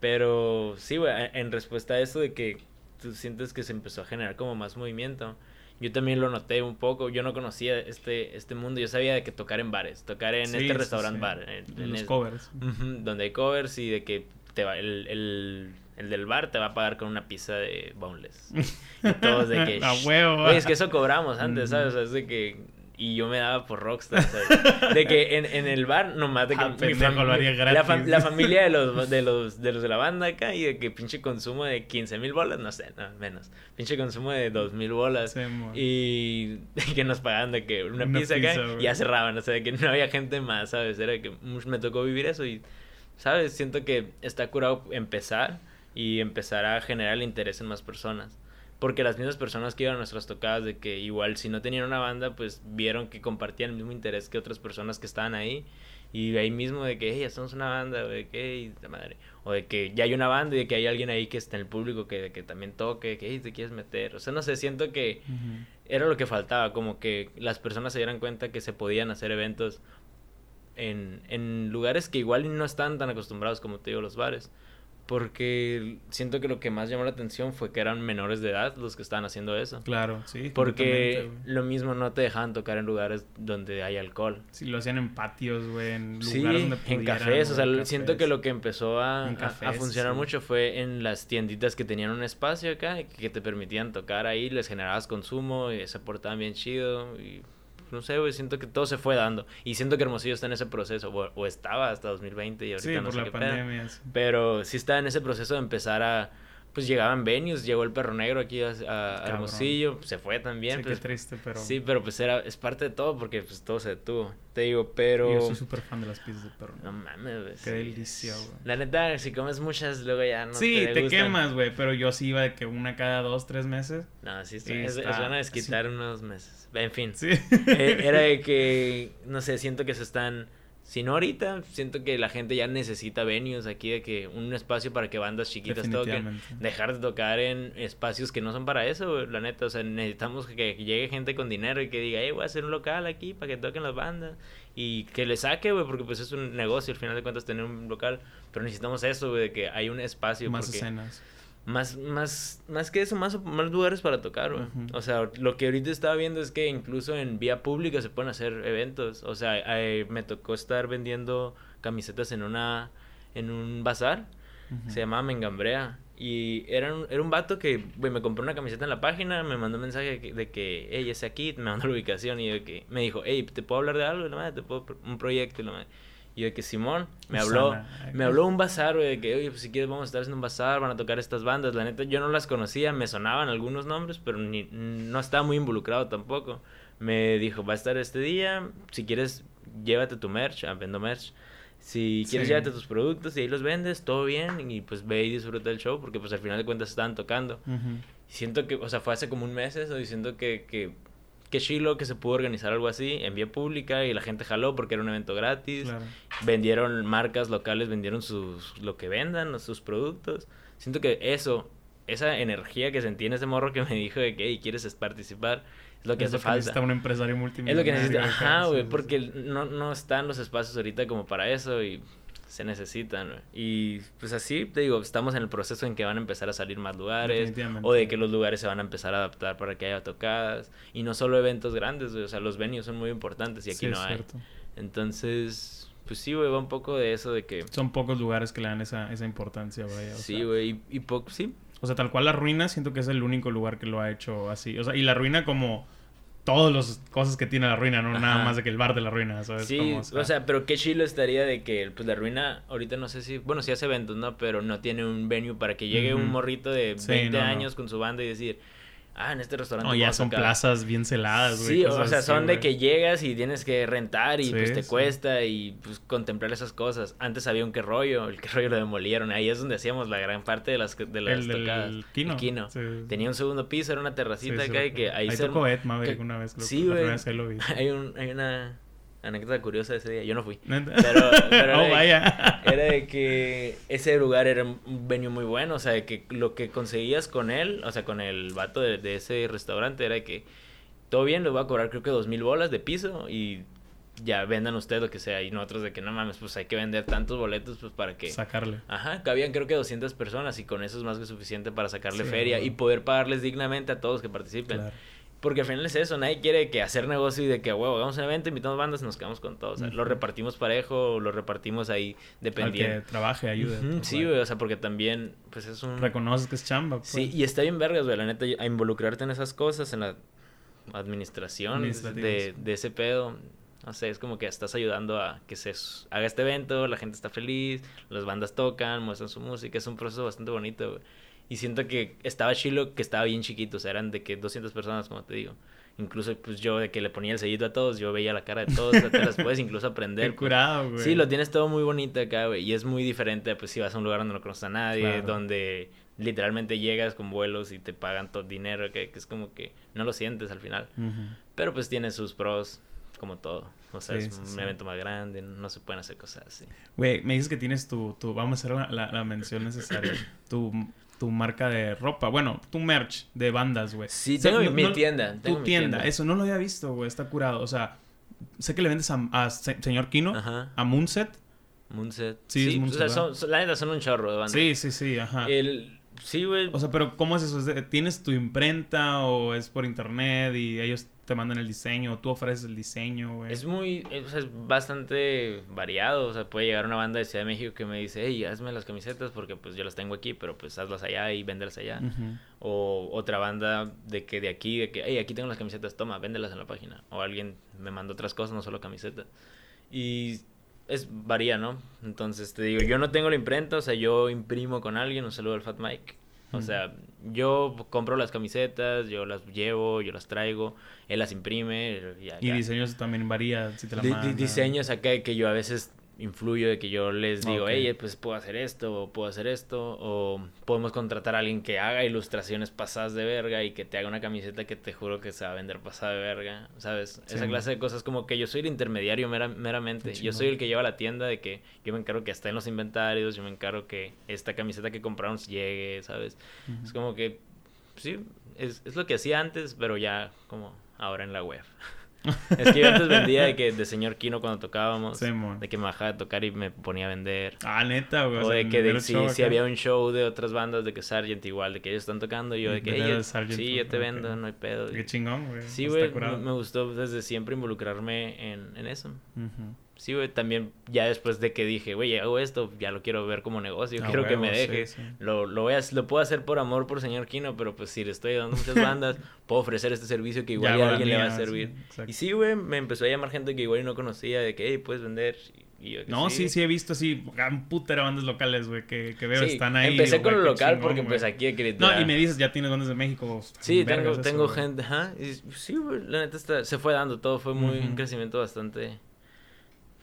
Pero sí, güey. En respuesta a eso de que tú sientes que se empezó a generar como más movimiento. Yo también lo noté un poco. Yo no conocía este, este mundo. Yo sabía de que tocar en bares. Tocar en Sí, este sí, restaurant sí. bar. en- los es- covers. Ujú, donde hay covers y de que te va, el, el, el del bar te va a pagar con una pizza de boneless. Y todos de que... A huevo. Oye, es que eso cobramos antes, ¿sabes? O sea, es de que... Y yo me daba por rockstar, ¿sabes? De que en, en el bar nomás de que Ah, la, familia de los, de los de los de la banda acá y de que pinche consumo de 15 mil bolas, no sé, no, menos. Pinche consumo de 2 mil bolas. Sí. Y que nos pagaban de que una, Una pizza, pizza, acá y ya cerraban, o sea, de que no había gente más, ¿sabes? Era que me tocó vivir eso y, ¿sabes? Siento que está curado empezar y empezar a generar el interés en más personas. Porque las mismas personas que iban a nuestras tocadas, de que igual si no tenían una banda, pues vieron que compartían el mismo interés que otras personas que estaban ahí. Y ahí mismo de que, hey, ya somos una banda, de que, hey, madre. O de que ya hay una banda y de que hay alguien ahí que está en el público que, que también toque, que, hey, te quieres meter. O sea, no sé, siento que era lo que faltaba, como que las personas se dieran cuenta que se podían hacer eventos en, en lugares que igual no están tan acostumbrados como te digo los bares porque siento que lo que más llamó la atención fue que eran menores de edad los que estaban haciendo eso. Claro, sí. Porque lo mismo no te dejaban tocar en lugares donde hay alcohol. Sí, lo hacían en patios, güey, en lugares donde pudieran, en cafés, o sea, siento que lo que empezó a, a, funcionar mucho fue en las tienditas que tenían un espacio acá que te permitían tocar ahí, les generabas consumo y se portaban bien chido y no sé, güey, siento que todo se fue dando. Y siento que Hermosillo está en ese proceso, o, estaba hasta 2020 y ahorita no sé qué pandemia, Pero sí está en ese proceso de empezar a pues llegaban venues, llegó el perro negro aquí a, Hermosillo, se fue también. Sí, pues, triste, pero... Sí, pero pues era, es parte de todo porque pues todo se detuvo, te digo, pero... Yo soy súper fan de las pizzas de perro No mames, güey. Qué delicia, güey. La neta, si comes muchas, luego ya no sí, te, quemas, güey, pero yo sí iba de que una cada dos, tres meses. No, sí, es, es, van a desquitar unos meses. En fin. Sí. Eh, era de que, no sé, siento que se están si no ahorita, siento que la gente ya necesita venues aquí de que un espacio para que bandas chiquitas toquen. Dejar de tocar en espacios que no son para eso, la neta. O sea, necesitamos que, llegue gente con dinero y que diga, hey, voy a hacer un local aquí para que toquen las bandas. Y que le saque, güey, porque pues es un negocio al final de cuentas tener un local. Pero necesitamos eso, güey, de que hay un espacio. Más escenas más, más, más que eso, más, más lugares para tocar, O sea, lo que ahorita estaba viendo es que incluso en vía pública se pueden hacer eventos. O sea, me tocó estar vendiendo camisetas en una, en un bazar. Se llamaba Mengambrea. Y era un, era un vato que me compró una camiseta en la página, me mandó un mensaje de que, hey, ese aquí, me mandó la ubicación y de que me dijo, hey, ¿te puedo hablar de algo? ¿Te puedo un proyecto? Y y de que Simón me habló, me habló un bazar, güey, de que, oye, pues si quieres vamos a estar haciendo un bazar, van a tocar estas bandas. La neta, yo no las conocía, me sonaban algunos nombres, pero ni, no estaba muy involucrado tampoco. Me dijo, va a estar este día, si quieres, llévate tu merch, ah, vendo merch. Si quieres, llévate tus productos y ahí los vendes, todo bien, y pues ve y disfruta el show, porque pues al final de cuentas estaban tocando. Siento que, o sea, fue hace como un mes eso, diciendo que, que qué chilo que se pudo organizar algo así en vía pública y la gente jaló porque era un evento gratis. Vendieron marcas locales, vendieron sus lo que vendan, sus productos. Siento que eso, esa energía que sentí en ese morro que me dijo de que quieres participar, es lo que hace falta. Necesita un empresario multimillonario. Es lo que necesita, ajá, güey, porque no, no están los espacios ahorita como para eso y se necesitan. Y pues así, te digo, estamos en el proceso en que van a empezar a salir más lugares. O de que los lugares se van a empezar a adaptar para que haya tocadas. Y no solo eventos grandes, o sea, los venues son muy importantes y aquí no hay. Entonces, pues sí, güey, va un poco de eso de que... Son pocos lugares que le dan esa, esa importancia, vaya. sí, güey, y, y sí. O sea, tal cual la ruina, siento que es el único lugar que lo ha hecho así. O sea, y la ruina como todas las cosas que tiene la ruina, no nada más de que el bar de la ruina, ¿sabes? Sí, o sea, pero qué chilo estaría de que pues la ruina ahorita no sé si, bueno, sí hace eventos, ¿no? Pero no tiene un venue para que llegue un morrito de 20 años con su banda y decir, ah, en este restaurante. No, ya son plazas bien celadas, güey. Sí, o sea, son de que llegas y tienes que rentar y pues te cuesta y pues contemplar esas cosas. Antes había un que rollo, el que rollo lo demolieron. Ahí es donde hacíamos la gran parte de las, de las el, tocadas. El Kino. El Kino. Tenía un segundo piso, era una terracita acá y que ahí, ahí se. tocó Ed Maverick una vez. sí, güey. Hay, un, hay una anécdota curiosa de ese día. Yo no fui. Pero, pero oh, vaya. era de que ese lugar era un venue muy bueno. O sea, de que lo que conseguías con él, o sea, con el vato de, ese restaurante, era de que todo bien, les voy a cobrar creo que dos mil bolas de piso y ya vendan ustedes lo que sea. Y nosotros de que no mames, pues hay que vender tantos boletos pues para que... Sacarle. Ajá, cabían creo que 200 personas y con eso es más que suficiente para sacarle feria y poder pagarles dignamente a todos que participen. Claro. Porque al final es eso, nadie quiere que hacer negocio y de que, huevo, hagamos un evento, invitamos bandas y nos quedamos con todos. O sea, lo repartimos parejo, lo repartimos ahí dependiendo. Al que trabaje, ayude. sí, güey, o sea, porque también, pues es un... Reconoces que es chamba, pues. Sí, y está bien vergas, güey, la neta, a involucrarte en esas cosas, en la administración de, de ese pedo. No sé, es como que estás ayudando a que se haga este evento, la gente está feliz, las bandas tocan, muestran su música, es un proceso bastante bonito, güey. Y siento que estaba chilo, que estaba bien chiquito, o sea, eran de que 200 personas, como te digo. Incluso, pues yo de que le ponía el sellito a todos, yo veía la cara de todos, te las puedes incluso aprender. Qué curado, güey. Sí, lo tienes todo muy bonito acá, güey. Y es muy diferente, pues si vas a un lugar donde no conoces a nadie, Claro. donde literalmente llegas con vuelos y te pagan todo dinero, que, que es como que no lo sientes al final. Ujú. Pero pues tiene sus pros, como todo. O sea, Sí, es un sí. evento más grande, no se pueden hacer cosas así. Güey, me dices que tienes tu, tu vamos a hacer la, la- la mención necesaria, tu, tu marca de ropa, bueno, tu merch de bandas, güey. Sí, O sea, tengo mi- no- mi no- tienda, tengo Tu mi tienda, tienda. eso no lo había visto, güey, está curado. O sea, sé que le vendes a, a Se- señor Kino, Ajá. a Moonset. Moonset. Sí, es Moonset, o sea, son, son- la neta son un chorro de bandas. Sí, sí, sí, ajá. El, sí, güey. O sea, pero ¿cómo es eso? ¿Es de- ¿Tienes tu imprenta o es por internet y ellos te mandan el diseño tú ofreces el diseño, güey? Es muy, es, o sea, es bastante variado, o sea, puede llegar una banda de Ciudad de México que me dice, hey, hazme las camisetas porque pues yo las tengo aquí, pero pues hazlas allá y véndelas allá. Ujú. O otra banda de que de aquí, de que, hey, aquí tengo las camisetas, toma, véndelas en la página. O alguien me manda otras cosas, no solo camisetas. Y es, varía, ¿no? Entonces te digo, yo no tengo la imprenta, o sea, yo imprimo con alguien, un saludo al Fat Mike. O sea, yo compro las camisetas, yo las llevo, yo las traigo, él las imprime. Y, diseños también varía si te la Di- diseños acá que yo a veces influyo de que yo les digo, Ok. hey, pues puedo hacer esto, o puedo hacer esto, o podemos contratar a alguien que haga ilustraciones pasadas de verga y que te haga una camiseta que te juro que se va a vender pasada de verga, ¿sabes? Sí. Esa clase de cosas como que yo soy el intermediario mera- meramente, yo soy el que lleva la tienda de que yo me encargo que esté en los inventarios, yo me encargo que esta camiseta que compraron llegue, ¿sabes? Es como que, sí, es, es lo que hacía antes, pero ya como ahora en la web. es que yo antes vendía de que de señor Kino cuando tocábamos, Sí, de que me bajaba de tocar y me ponía a vender. Ah, neta, güey. O de que de, si, si había un show de otras bandas de que Sargent igual, de que ellos están tocando, yo de que, Vender "Ey, a Sargent, sí, yo te vendo, no hay pedo. Qué chingón, güey. Sí, güey, me, me gustó desde siempre involucrarme en, en eso. Ujú. Sí, güey, también ya después de que dije, güey, hago esto, ya lo quiero ver como negocio, quiero que me sí, deje. sí. Lo, lo, voy a, lo puedo hacer por amor por señor Kino, pero pues si le estoy dando muchas bandas, puedo ofrecer este servicio que igual Ya, a alguien le va a servir. sí, y sí, güey, me empezó a llamar gente que igual no conocía, de que, hey, puedes vender. Y yo, No, sí, sí he visto así, un putero bandas locales, güey, que, que veo están ahí. Empecé con lo local chingón, porque pues aquí No, y me dices, ya tienes bandas de México. Sí, tengo, eso, tengo gente, ajá. y sí, güey, la neta está, se fue dando, todo fue muy, un crecimiento bastante,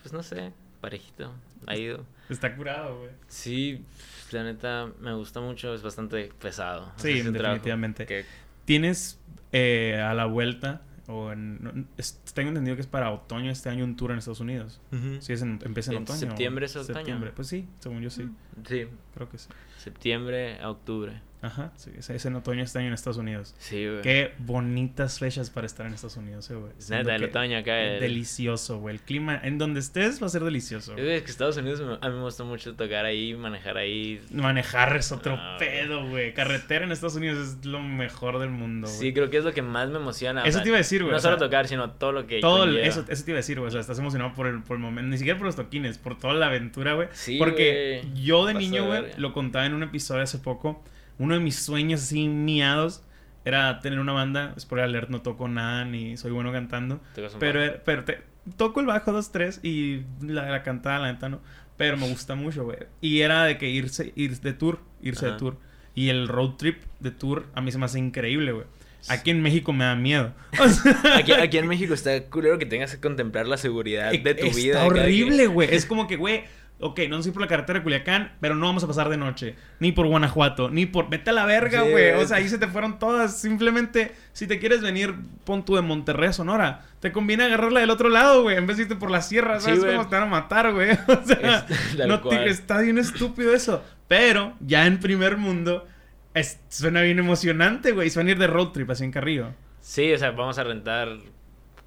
pues no sé, parejito, ha ido. Está curado, güey. Sí, la neta me gusta mucho, es bastante pesado. Sí, es definitivamente. que- ¿Tienes eh, a la vuelta, o en, es- tengo entendido que es para otoño este año un tour en Estados Unidos? Sí, es en, empieza en En otoño. septiembre es otoño. Septiembre. Pues sí, según yo sí. Sí, Creo que sí. septiembre a octubre. Ajá, sí, es, en otoño este año en Estados Unidos. Sí, güey. Qué bonitas fechas para estar en Estados Unidos, eh, güey. Neta, el otoño acá. el- Delicioso, güey. El clima, en donde estés, va a ser delicioso. Es que Estados Unidos a mí me gusta mucho tocar ahí, manejar ahí. Manejar es otro Ah, pedo, güey. Carretera en Estados Unidos es lo mejor del mundo, güey. Sí, creo que es lo que más me emociona. Eso te iba a decir, güey, No o solo sea, tocar, sino todo lo que. Todo el- eso, eso te iba a decir, güey. O sea, estás emocionado por el, por el momento. Ni siquiera por los toquines, por toda la aventura, güey. Sí, Porque güey. yo de niño, güey, lo contaba en un episodio hace poco. Uno de mis sueños así miados era tener una banda. Spoiler alert, no toco nada ni soy bueno cantando. Pero, era- pero te- toco el bajo dos, tres y la, la cantada, la neta, no. Pero me gusta mucho, güey. Y era de que irse, ir de tour, irse de tour. Y el road trip de tour a mí se me hace increíble, güey. Aquí en México me da miedo. O sea, Aquí, aquí en México está culero que tengas que contemplar la seguridad de tu está vida. acá, horrible, que- güey. Es como que, güey, ok, no sé por la carretera de Culiacán, pero no vamos a pasar de noche. Ni por Guanajuato, ni por... Vete a la verga, Sí, güey. O sea, ahí se te fueron todas. Simplemente, si te quieres venir, pon tú de Monterrey a Sonora. Te conviene agarrarla del otro lado, güey. En vez de irte por la sierra, Sí, ¿sabes güey. cómo te van a matar, güey? O sea, Es- tal no te- está bien estúpido eso. Pero, ya en primer mundo... es- suena bien emocionante, güey. Se van a ir de road trip así en Carrillo. Sí, o sea, vamos a rentar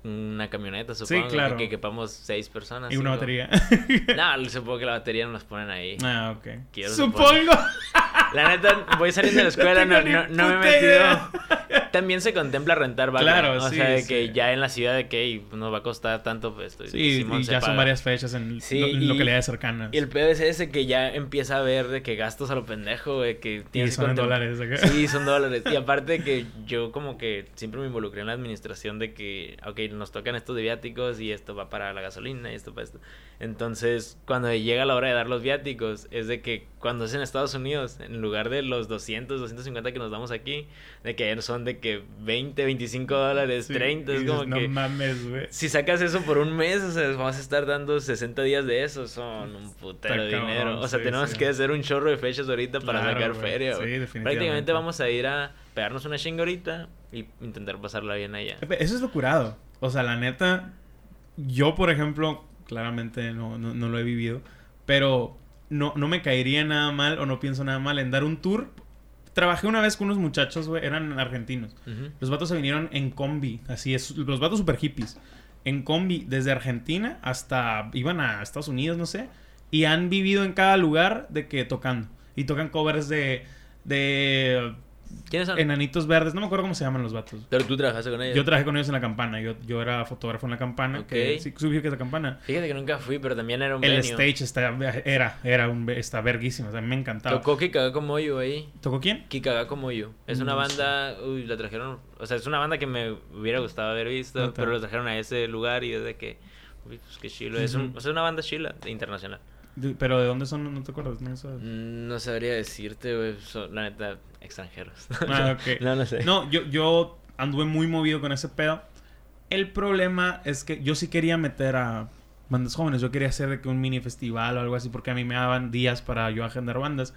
una camioneta, supongo. claro. Que quepamos seis personas. Y una cinco. batería. No, supongo que la batería no nos ponen ahí. ah, ok. Quiero Supongo. La neta, voy saliendo de la escuela, no, no, no me he metido. idea. También se contempla rentar background. Claro, o sí, sea, de sí. que ya en la ciudad de que nos va a costar tanto, pues estoy, Sí, y ya son paga. varias fechas en, Sí, lo- y- localidades cercanas. Y el peor es ese que ya empieza a ver de que gastos a lo pendejo, güey, que Y tienes que son en contem- dólares. acá. Sí, son dólares. Y aparte de que yo como que siempre me involucré en la administración de que, ok, nos tocan estos de viáticos y esto va para la gasolina y esto para esto. Entonces, cuando llega la hora de dar los viáticos, es de que cuando es en Estados Unidos, en lugar de los 200, 250 que nos damos aquí, de que son de que 20, 25 dólares, Sí, 30. y Es dices, como no que. mames, güey. Si sacas eso por un mes, o sea, vamos a estar dando 60 días de eso, son un putero de dinero. O sea, sí, tenemos sí. que hacer un chorro de fechas ahorita para Claro, sacar güey. feria, Sí, güey. definitivamente. Prácticamente vamos a ir a pegarnos una chinga ahorita y intentar pasarla bien allá. Eso es lo curado. O sea, la neta, yo, por ejemplo, claramente no, no, no lo he vivido, pero no, no me caería nada mal o no pienso nada mal en dar un tour. Trabajé una vez con unos muchachos, güey, eran argentinos. Los vatos se vinieron en combi, así es, los vatos super hippies. En combi, desde Argentina hasta, iban a Estados Unidos, no sé, y han vivido en cada lugar de que tocando. Y tocan covers de, de ¿Quiénes son? enanitos verdes, no me acuerdo cómo se llaman los vatos. Pero tú trabajaste con ellos. Yo trabajé con ellos en la campana. Yo, yo era fotógrafo en la campana. Que, Ok. sí, subí que es la campana. Fíjate que nunca fui, pero también era un El stage está, era, era un, está verguísimo. O sea, me encantaba. Tocó Kikaga Moyo ahí. ¿Tocó quién? Kikaga Moyo. Es una No banda, uy, la trajeron, o sea, es una banda que me hubiera gustado haber visto, pero la trajeron a ese lugar y desde que, uy, pues qué chilo. Es, un, o sea, una banda chila, internacional. ¿Pero de dónde son? No te acuerdas. No sabes. Mm, No sabría decirte, güey, son, la neta, extranjeros. Ah, ok. no, no sé. No, yo, yo anduve muy movido con ese pedo. El problema es que yo sí quería meter a bandas jóvenes. Yo quería hacer de que un mini festival o algo así porque a mí me daban días para yo agendar bandas.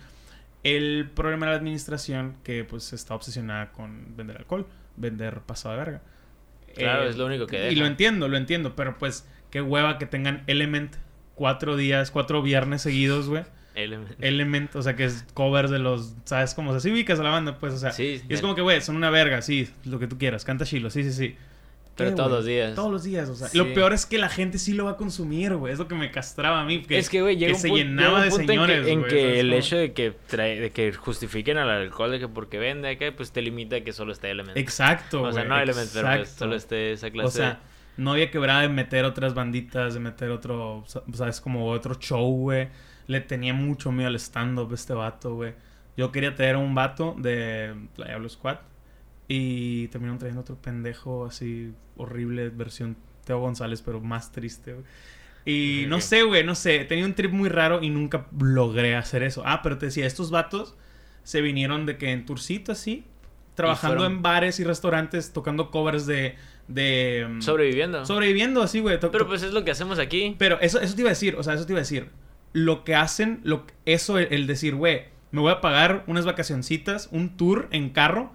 El problema era la administración que pues está obsesionada con vender alcohol, vender pasado de verga. Claro, es lo único que Y deja. lo entiendo, lo entiendo, pero pues qué hueva que tengan Element cuatro días, cuatro viernes seguidos, güey. Element. Element, o sea, que es covers de los, ¿sabes cómo? O sea, sí ubicas a la banda, pues, o sea. Sí, y es como que, güey, son una verga, sí, lo que tú quieras, canta chilo, sí, sí, sí. Pero ¿Qué, todos los días. Todos los días, o sea. Sí. Lo peor es que la gente sí lo va a consumir, güey. Es lo que me castraba a mí. Que, es que, güey, llega que un se llenaba llega un de señores, en que, en que ¿sabes el hecho de que, trae, de que justifiquen al alcohol de que porque vende acá, pues te limita a que solo esté Element. Exacto, O sea, no Element, pero pues solo esté esa clase O sea, no había quebrada de meter otras banditas, de meter otro, ¿sabes? Como otro show, güey. Le tenía mucho miedo al stand-up este vato, güey. Yo quería traer a un vato de la Diablo Squad. Y terminaron trayendo otro pendejo así horrible, versión Teo González, pero más triste, güey. Y no sé, güey, no sé. Tenía un trip muy raro y nunca logré hacer eso. Ah, pero te decía, estos vatos se vinieron de que en tourcito así, trabajando fueron- en bares y restaurantes, tocando covers de... de mm, Sobreviviendo. sobreviviendo así, güey. Pero pues es lo que hacemos aquí. pero eso, eso te iba a decir, o sea, eso te iba a decir. Lo que hacen, lo, eso, el, el decir, güey, me voy a pagar unas vacacioncitas, un tour en carro,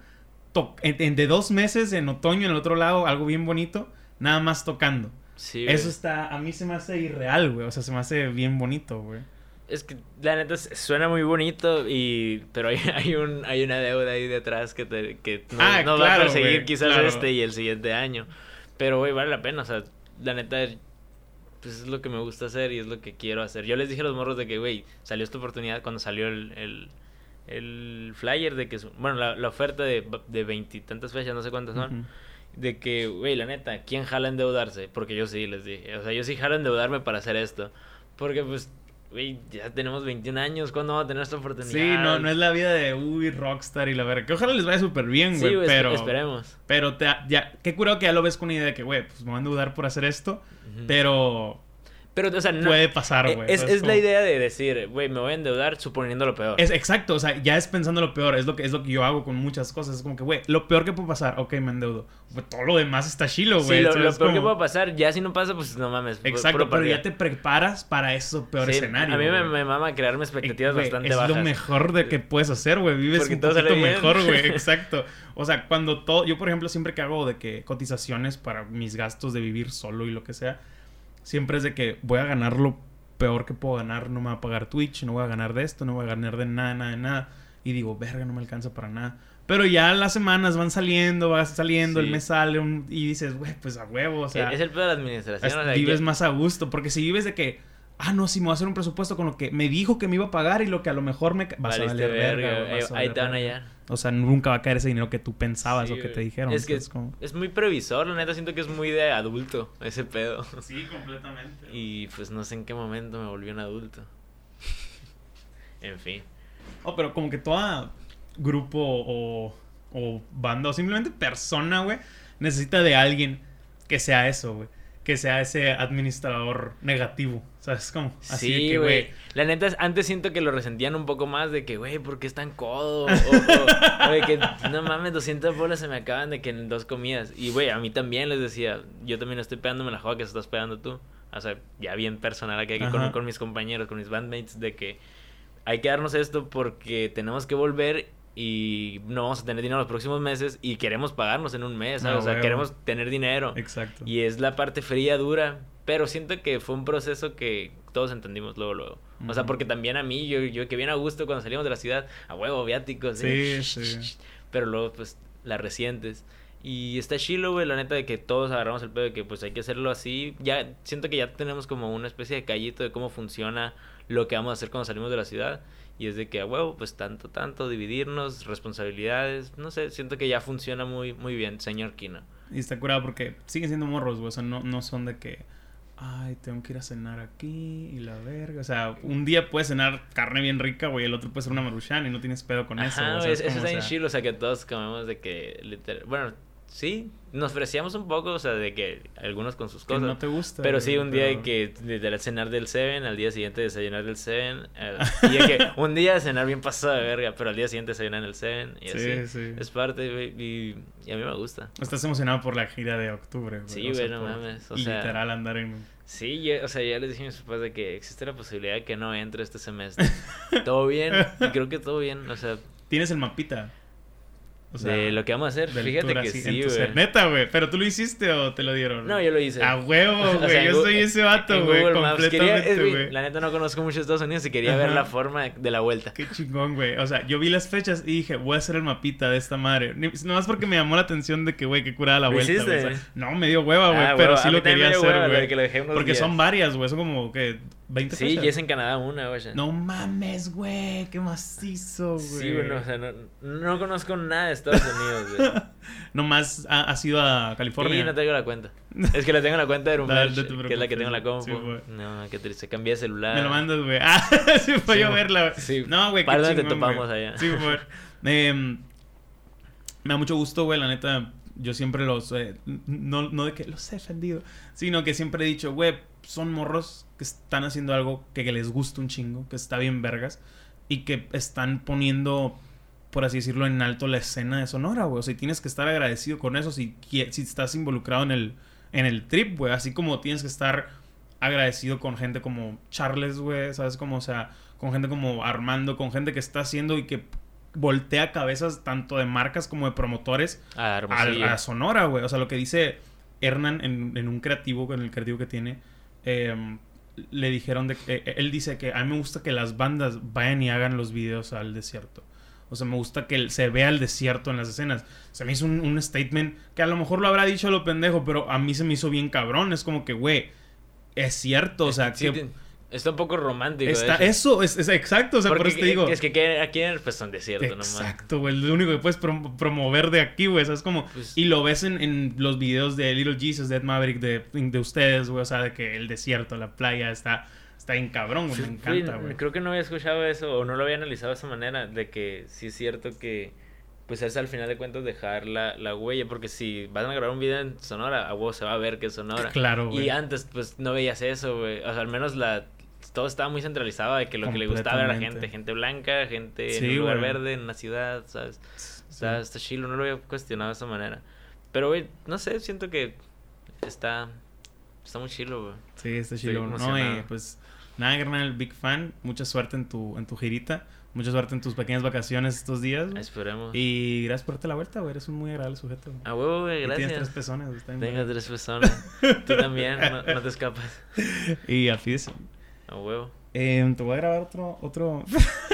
en- en- de dos meses en otoño en el otro lado, algo bien bonito, nada más tocando. Sí. Eso está, a mí se me hace irreal, güey. O sea, se me hace bien bonito, güey. Es que la neta suena muy bonito y pero hay, hay un hay una deuda ahí detrás que te que no, Ah, nos va a claro, perseguir güey, quizás claro. este y el siguiente año. Pero güey, vale la pena, o sea, la neta pues es lo que me gusta hacer y es lo que quiero hacer. Yo les dije a los morros de que, güey, salió esta oportunidad cuando salió el, el, el flyer de que, bueno, la, la oferta de de veintitantas fechas, no sé cuántas son, Ujú. de que, güey, la neta, ¿quién jala endeudarse? Porque yo sí les dije, o sea, yo sí jalo endeudarme para hacer esto. Porque pues, güey, ya tenemos 21 años, ¿cuándo vamos a tener esta oportunidad? Sí, no, no es la vida de, uy, rockstar y la verga. Que ojalá les vaya súper bien, Sí, güey. pero, esperemos. pero te, ya, qué curado que ya lo ves con una idea de que, güey, pues me van a dudar por hacer esto. Pero Pero, o sea, no... puede pasar, eh, güey. Es, ¿sabes es la idea de decir, güey, me voy a endeudar suponiendo lo peor. Es exacto, o sea, ya es pensando lo peor, es lo que es lo que yo hago con muchas cosas, es como que, güey, lo peor que puede pasar, ok, me endeudo. Todo lo demás está chilo, güey. sí, lo, ¿sabes lo peor que puede pasar, ya si no pasa, pues no mames. Exacto, pero ya te preparas para eso peor Sí, escenario. A mí me, me mama crearme expectativas Eh, güey, bastante es bajas. lo mejor de que puedes hacer, güey. Vives Porque un todo poquito mejor, güey. Exacto. O sea, cuando todo... Yo, por ejemplo, siempre que hago de que cotizaciones para mis gastos de vivir solo y lo que sea, siempre es de que voy a ganar lo peor que puedo ganar. No me va a pagar Twitch, no voy a ganar de esto, no voy a ganar de nada, nada, de nada. Y digo, verga, no me alcanza para nada. Pero ya las semanas van saliendo, va saliendo, el mes sale un- y dices, güey, pues a huevo, o sea... es el peor de la administración. Es- o sea, vives que- más a gusto. Porque si vives de que, ah, no, si me voy a hacer un presupuesto con lo que me dijo que me iba a pagar y lo que a lo mejor me. Vas a Valiste valer verga, verga, vas a Ahí te van a hallar. O sea, nunca va a caer ese dinero que tú pensabas Sí, o que te dijeron. Es que es muy previsor, la neta siento que es muy de adulto ese pedo. Sí, completamente. Y pues no sé en qué momento me volví un adulto. en fin. Oh, pero como que toda grupo o, o banda o simplemente persona, güey, necesita de alguien que sea eso, güey. Que sea ese administrador negativo. ¿Sabes cómo? Así sí, güey. La neta, antes siento que lo resentían un poco más de que, güey, ¿por qué es tan codo? O, o, que, no mames, 200 bolas se me acaban de que en dos comidas. Y, güey, a mí también les decía, yo también estoy pegándome la joda que se estás pegando tú. O sea, ya bien personal aquí, con, con mis compañeros, con mis bandmates, de que hay que darnos esto porque tenemos que volver y no vamos a tener dinero los próximos meses y queremos pagarnos en un mes, ¿sabes? o sea, queremos tener dinero. Exacto. Y es la parte fría, dura, pero siento que fue un proceso que todos entendimos luego, luego. O sea, porque también a mí, yo, yo que bien a gusto cuando salimos de la ciudad, a huevo, viáticos. Sí, sí. Pero luego, pues, la recientes. Y está chilo, güey, la neta de que todos agarramos el pedo de que pues hay que hacerlo así. Ya siento que ya tenemos como una especie de callito de cómo funciona lo que vamos a hacer cuando salimos de la ciudad. Y es de que a huevo, pues tanto, tanto, dividirnos, responsabilidades. No sé, siento que ya funciona muy, muy bien, señor Kino. Y está curado porque siguen siendo morros, güey. O sea, no, no son de que, ay, tengo que ir a cenar aquí y la verga. O sea, un día puedes cenar carne bien rica, güey, el otro puede ser una maruchan y no tienes pedo con eso. O sea, es, eso está bien chido, o sea, que todos comemos de que, literal, bueno, sí, nos ofrecíamos un poco, o sea, de que algunos con sus cosas. no te gusta. Pero sí, un día que de cenar del Seven, al día siguiente desayunar del Seven. y hay que un día cenar bien pasado de verga, pero al día siguiente desayunar en el Seven. Y sí, así. sí. Es parte, y, y, a mí me gusta. Estás emocionado por la gira de octubre, güey. Sí, güey, no mames. O sea, literal andar en. Sí, o sea, ya les dije a mis papás de que existe la posibilidad de que no entre este semestre. todo bien, y creo que todo bien, o sea. ¿Tienes el mapita? De lo que vamos a hacer. Fíjate que sí, güey. Neta, güey. ¿Pero tú lo hiciste o te lo dieron? No, yo lo hice. A huevo, güey. yo soy ese vato, güey. Completamente, güey. La neta no conozco mucho Estados Unidos y quería ver la forma de la vuelta. Qué chingón, güey. O sea, yo vi las fechas y dije, voy a hacer el mapita de esta madre. Nomás porque me llamó la atención de que, güey, qué curada la vuelta. no, me dio hueva, güey. Ah, pero sí lo quería hacer, güey. Porque son varias, güey. Son como que 20 Sí, y es en Canadá una, güey. No mames, güey. Qué macizo, güey. Sí, bueno, o sea, no, no conozco nada de Estados Unidos, güey. Nomás ha, has ido a California. Sí, no tengo la cuenta. Es que la tengo en la cuenta de Rumblash, que es la que tengo en la compu. no, qué triste. Cambié de celular. Me lo mandas, güey. Ah, sí, fue yo verla, Sí. No, güey, ¿Para dónde te topamos allá? Sí, güey. me da mucho gusto, güey, la neta. Yo siempre los... Eh, no, no de que los he defendido, sino que siempre he dicho, güey, son morros que están haciendo algo que, que les gusta un chingo, que está bien vergas, y que están poniendo por así decirlo, en alto la escena de Sonora, güey. O sea, tienes que estar agradecido con eso si, si estás involucrado en el, en el trip, güey. Así como tienes que estar agradecido con gente como Charles, güey. ¿Sabes? Como, o sea, con gente como Armando, con gente que está haciendo y que voltea cabezas tanto de marcas como de promotores a, a, Sonora, güey. O sea, lo que dice Hernán en, un creativo, en el creativo que tiene, em, le dijeron de que eh, él dice que a mí me gusta que las bandas vayan y hagan los videos al desierto. O sea, me gusta que se vea el desierto en las escenas. Se me hizo un, statement que a lo mejor lo habrá dicho a lo pendejo, pero a mí se me hizo bien cabrón. Es como que, güey, es cierto, o sea, que... Está un poco romántico. Está, eso, es, exacto, o sea, por eso te digo. Es que aquí en pues son desierto nomás. Exacto, güey. Lo único que puedes promover de aquí, güey. es como. Pues y lo ves en, en, los videos de Little Jesus, Dead Maverick, de, de ustedes, güey. O sea, de que el desierto, la playa está está bien cabrón, güey. me encanta, güey. Creo que no había escuchado eso o no lo había analizado de esa manera, de que sí es cierto que pues es al final de cuentas dejar la, la huella, porque si van a grabar un video en Sonora, a vos se va a ver que es Sonora. Claro, güey. Y antes, pues, no veías eso, güey. O sea, al menos la... Todo estaba muy centralizado de que lo que le gustaba era la gente, gente blanca, gente en un lugar verde, en una ciudad, ¿sabes? Está, está chilo, no lo había cuestionado de esa manera. Pero, güey, no sé, siento que está, está muy chilo, güey. Sí, está chilo. No, y pues Nada, carnal, big fan. Mucha suerte en tu, en tu girita. Mucha suerte en tus pequeñas vacaciones estos días. Esperemos. Y gracias por darte la vuelta, güey. Eres un muy agradable sujeto. A huevo, güey, gracias. tienes tres pezones. Tengo tres pezones. Tú también, no, te escapas. Y a A huevo. Eh, te voy a grabar otro, otro...